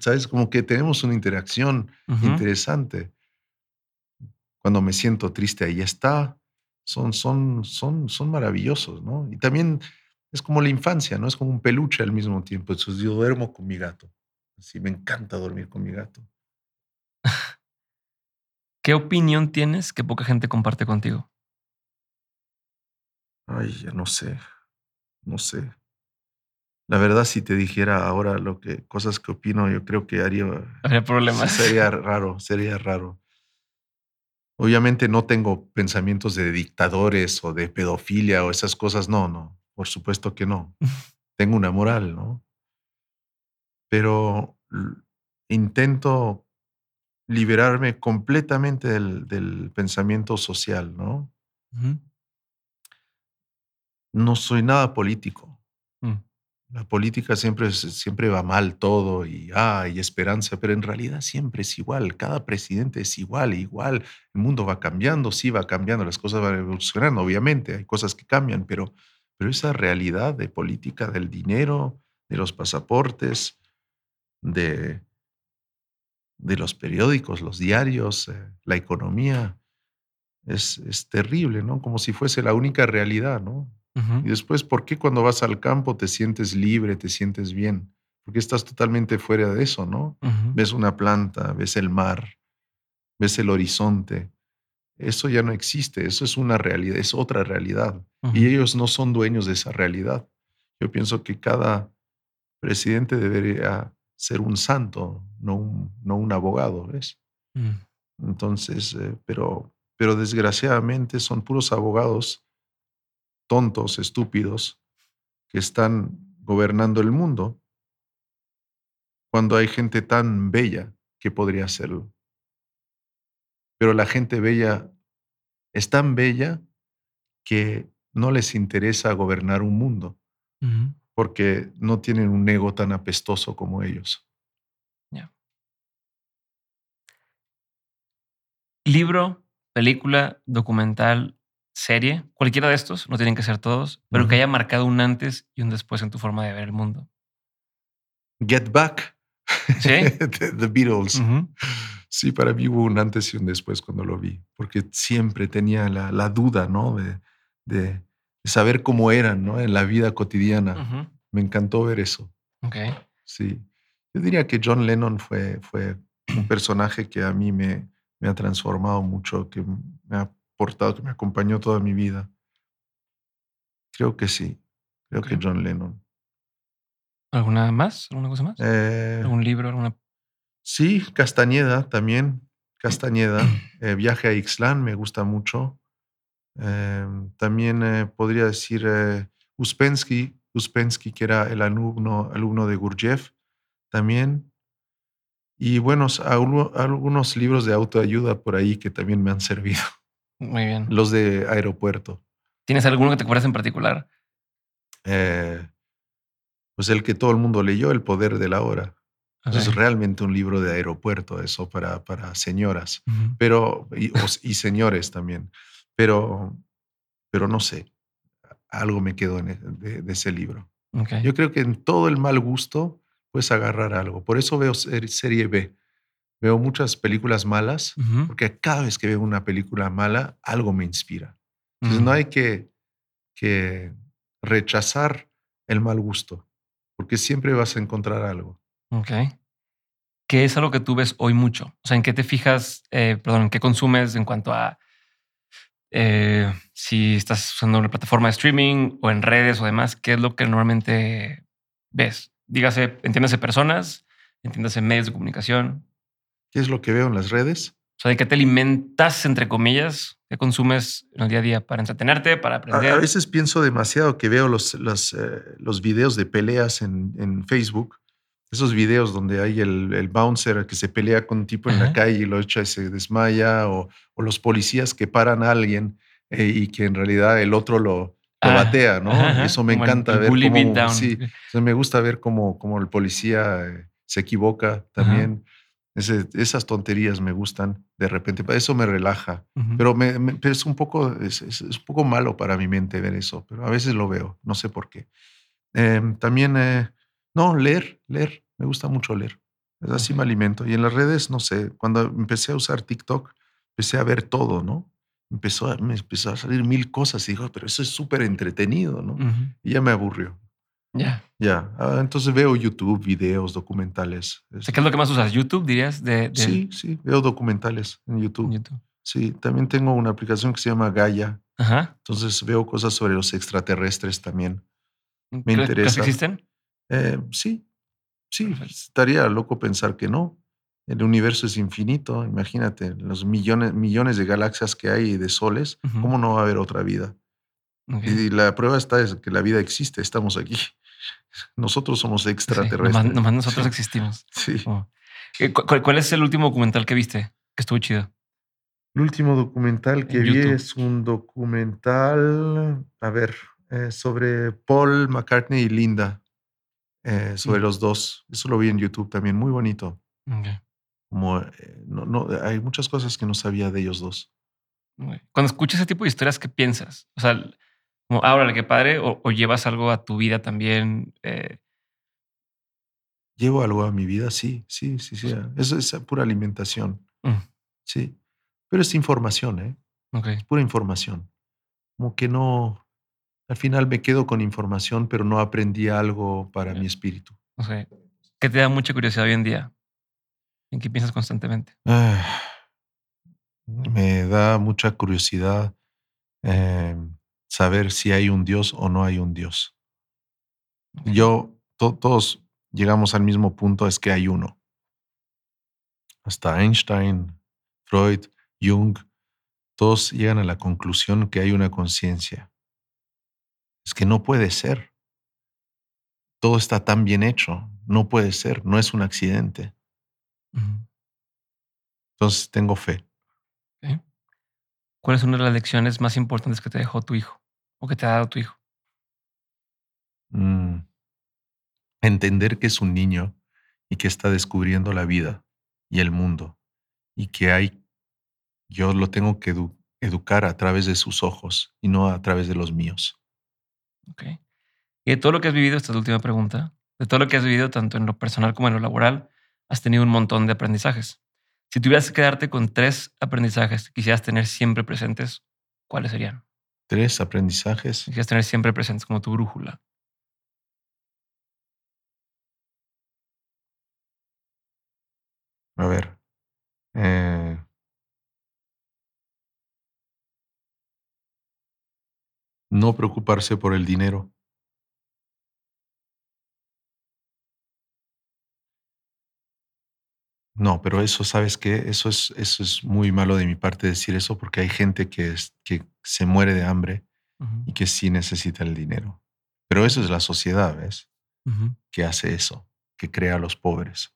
¿sabes? Como que tenemos una interacción interesante. Cuando me siento triste, ahí está. Son, son, son, son maravillosos, ¿no? Y también es como la infancia, ¿no? Es como un peluche al mismo tiempo. Entonces yo duermo con mi gato. Así me encanta dormir con mi gato. ¿Qué opinión tienes que poca gente comparte contigo? Ay, ya no sé. No sé. La verdad, si te dijera ahora lo que cosas que opino, yo creo que haría. Habría problemas. Sería raro, sería raro. Obviamente no tengo pensamientos de dictadores o de pedofilia o esas cosas. No, no. Por supuesto que no. tengo una moral, ¿no? Pero intento liberarme completamente del, pensamiento social, ¿no? No soy nada político. Mm. La política siempre, siempre va mal todo y hay esperanza, pero en realidad siempre es igual. Cada presidente es igual, igual. El mundo va cambiando, sí va cambiando, las cosas van evolucionando, obviamente, hay cosas que cambian, pero, pero esa realidad de política del dinero, de los pasaportes, de, de los periódicos, los diarios, eh, la economía, es, es terrible, ¿no? Como si fuese la única realidad, ¿no? Y después, ¿por qué cuando vas al campo te sientes libre, te sientes bien? Porque estás totalmente fuera de eso, ¿no? Ves una planta, ves el mar, ves el horizonte. Eso ya no existe, eso es una realidad, es otra realidad. Y ellos no son dueños de esa realidad. Yo pienso que cada presidente debería ser un santo, no un, no un abogado, ¿ves? Mm. Entonces, eh, pero, pero desgraciadamente son puros abogados tontos, estúpidos, que están gobernando el mundo, cuando hay gente tan bella que podría hacerlo. Pero la gente bella es tan bella que no les interesa gobernar un mundo, porque no tienen un ego tan apestoso como ellos. Libro, película, documental serie, cualquiera de estos, no tienen que ser todos, pero que haya marcado un antes y un después en tu forma de ver el mundo. Get Back. Sí. The, Beatles. Sí, para mí hubo un antes y un después cuando lo vi, porque siempre tenía la, duda, ¿no? De, de, saber cómo eran, ¿no? En la vida cotidiana. Me encantó ver eso. Ok. Sí. Yo diría que John Lennon fue, fue un personaje que a mí me, me ha transformado mucho, que me ha portado, que me acompañó toda mi vida. Creo que sí. Creo que John Lennon. ¿Alguna más? ¿Alguna cosa más? Eh, ¿Algún libro? Alguna... Sí, Castañeda también. Castañeda. Eh, Viaje a Ixlán me gusta mucho. Em, también eh, podría decir Uspensky, Uspensky, que era el alumno, alumno de Gurdjieff, también. Y bueno, algunos libros de autoayuda por ahí que también me han servido. Muy bien. Los de aeropuerto. ¿Tienes alguno que te acuerdas en particular? Eh, pues el que todo el mundo leyó, El Poder de la Hora. Es realmente un libro de aeropuerto, eso para, para señoras, pero y, señores también. Pero, pero no sé, algo me quedó e, de, ese libro. Yo creo que en todo el mal gusto puedes agarrar algo. Por eso veo serie B veo muchas películas malas, porque cada vez que veo una película mala, algo me inspira. Entonces no hay que, que rechazar el mal gusto, porque siempre vas a encontrar algo. Ok. ¿Qué es algo que tú ves hoy mucho? O sea, ¿en qué te fijas, eh, perdón, en qué consumes en cuanto a eh, si estás usando una plataforma de streaming o en redes o demás? ¿Qué es lo que normalmente ves? Dígase, entiéndase personas, entiéndase medios de comunicación. ¿Qué es lo que veo en las redes? O sea, ¿de qué te alimentas, entre comillas? ¿Qué consumes en el día a día para entretenerte, para aprender? A, veces pienso demasiado que veo los, los, eh, los videos de peleas en, en, Facebook. Esos videos donde hay el, el, bouncer que se pelea con un tipo en la calle y lo echa y se desmaya, o, o los policías que paran a alguien eh, y que en realidad el otro lo, lo ah, batea, ¿no? Eso me encanta ver cómo, sí, me gusta ver cómo, cómo el policía eh, se equivoca también. Esas tonterías me gustan de repente. Eso me relaja. Pero, me, es, un poco, es, un poco malo para mi mente ver eso. Pero a veces lo veo. No sé por qué. Em, también, eh, no, leer, leer. Me gusta mucho leer. Así me alimento. Y en las redes, no sé, cuando empecé a usar TikTok, empecé a ver todo, ¿no? Empezó a, me empezó a salir mil cosas y digo, pero eso es súper entretenido, ¿no? Y ya me aburrió. Ya. Ya. Ah, entonces veo YouTube, videos, documentales. ¿Qué es lo que más usas? ¿YouTube, dirías? De, Sí, sí. Veo documentales en YouTube. YouTube. Sí. También tengo una aplicación que se llama Gaia. Ajá. Entonces veo cosas sobre los extraterrestres también. Me interesa. existen? Eh, sí. Sí. Estaría loco pensar que no. El universo es infinito. Imagínate, los millones, millones de galaxias que hay de soles. ¿Cómo no va a haber otra vida? Y la prueba está es que la vida existe, estamos aquí. Nosotros somos extraterrestres. Sí, nomás, nosotros existimos. Sí. Oh. Eh, ¿Cuál, es el último documental que viste? Que estuvo chido. El último documental que vi es un documental, a ver, eh, sobre Paul McCartney y Linda, eh, sobre mm. los dos. Eso lo vi en YouTube también, muy bonito. Como, no, no, hay muchas cosas que no sabía de ellos dos. Cuando escuchas ese tipo de historias, ¿qué piensas? O sea, como, ahora, qué padre, o, llevas algo a tu vida también. Eh. Llevo algo a mi vida, sí, sí, sí, sí. Eso es pura alimentación. Mm. Sí. Pero es información, ¿eh? Es pura información. Como que no. Al final me quedo con información, pero no aprendí algo para mi espíritu. Okay. ¿Qué te da mucha curiosidad hoy en día? ¿En qué piensas constantemente? Ah, me da mucha curiosidad. Eh, saber si hay un Dios o no hay un Dios. Yo, todos llegamos al mismo punto, es que hay uno. Hasta Einstein, Freud, Jung, todos llegan a la conclusión que hay una conciencia. Es que no puede ser. Todo está tan bien hecho. No puede ser. No es un accidente. Entonces tengo fe. ¿Cuál es una de las lecciones más importantes que te dejó tu hijo o que te ha dado tu hijo? Mm. Entender que es un niño y que está descubriendo la vida y el mundo y que hay, yo lo tengo que educar a través de sus ojos y no a través de los míos. Ok. Y de todo lo que has vivido, esta es la última pregunta, de todo lo que has vivido, tanto en lo personal como en lo laboral, has tenido un montón de aprendizajes. Si tuvieras que quedarte con tres aprendizajes que quisieras tener siempre presentes, ¿cuáles serían? Tres aprendizajes. Quisieras tener siempre presentes como tu brújula. A ver. Eh, no preocuparse por el dinero. No, pero eso, ¿sabes qué? Eso es, eso es muy malo de mi parte decir eso porque hay gente que, es, que se muere de hambre y que sí necesita el dinero. Pero eso es la sociedad, ¿ves? Que hace eso, que crea a los pobres.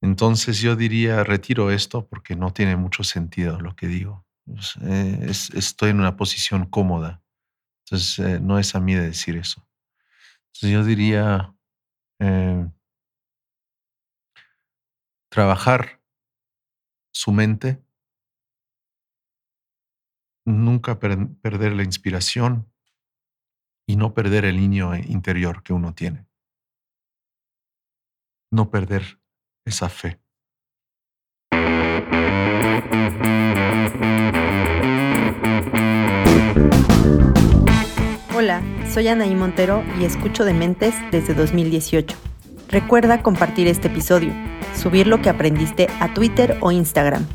Entonces yo diría, retiro esto porque no tiene mucho sentido lo que digo. Eh, estoy en una posición cómoda. Entonces eh, no es a mí de decir eso. Entonces yo diría... Eh, trabajar su mente, nunca perder la inspiración y no perder el niño interior que uno tiene. No perder esa fe. Hola, soy Anaí Montero y escucho Dementes desde 2018. Recuerda compartir este episodio subir lo que aprendiste a Twitter o Instagram,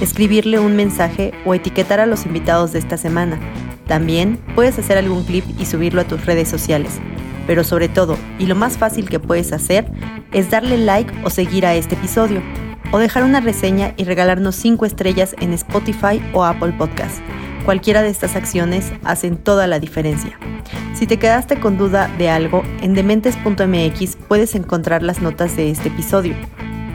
escribirle un mensaje o etiquetar a los invitados de esta semana. También puedes hacer algún clip y subirlo a tus redes sociales. Pero sobre todo, y lo más fácil que puedes hacer, es darle like o seguir a este episodio, o dejar una reseña y regalarnos 5 estrellas en Spotify o Apple Podcast. Cualquiera de estas acciones hacen toda la diferencia. Si te quedaste con duda de algo, en dementes.mx puedes encontrar las notas de este episodio.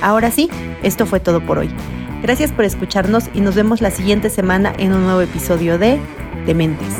Ahora sí, esto fue todo por hoy. Gracias por escucharnos y nos vemos la siguiente semana en un nuevo episodio de Dementes.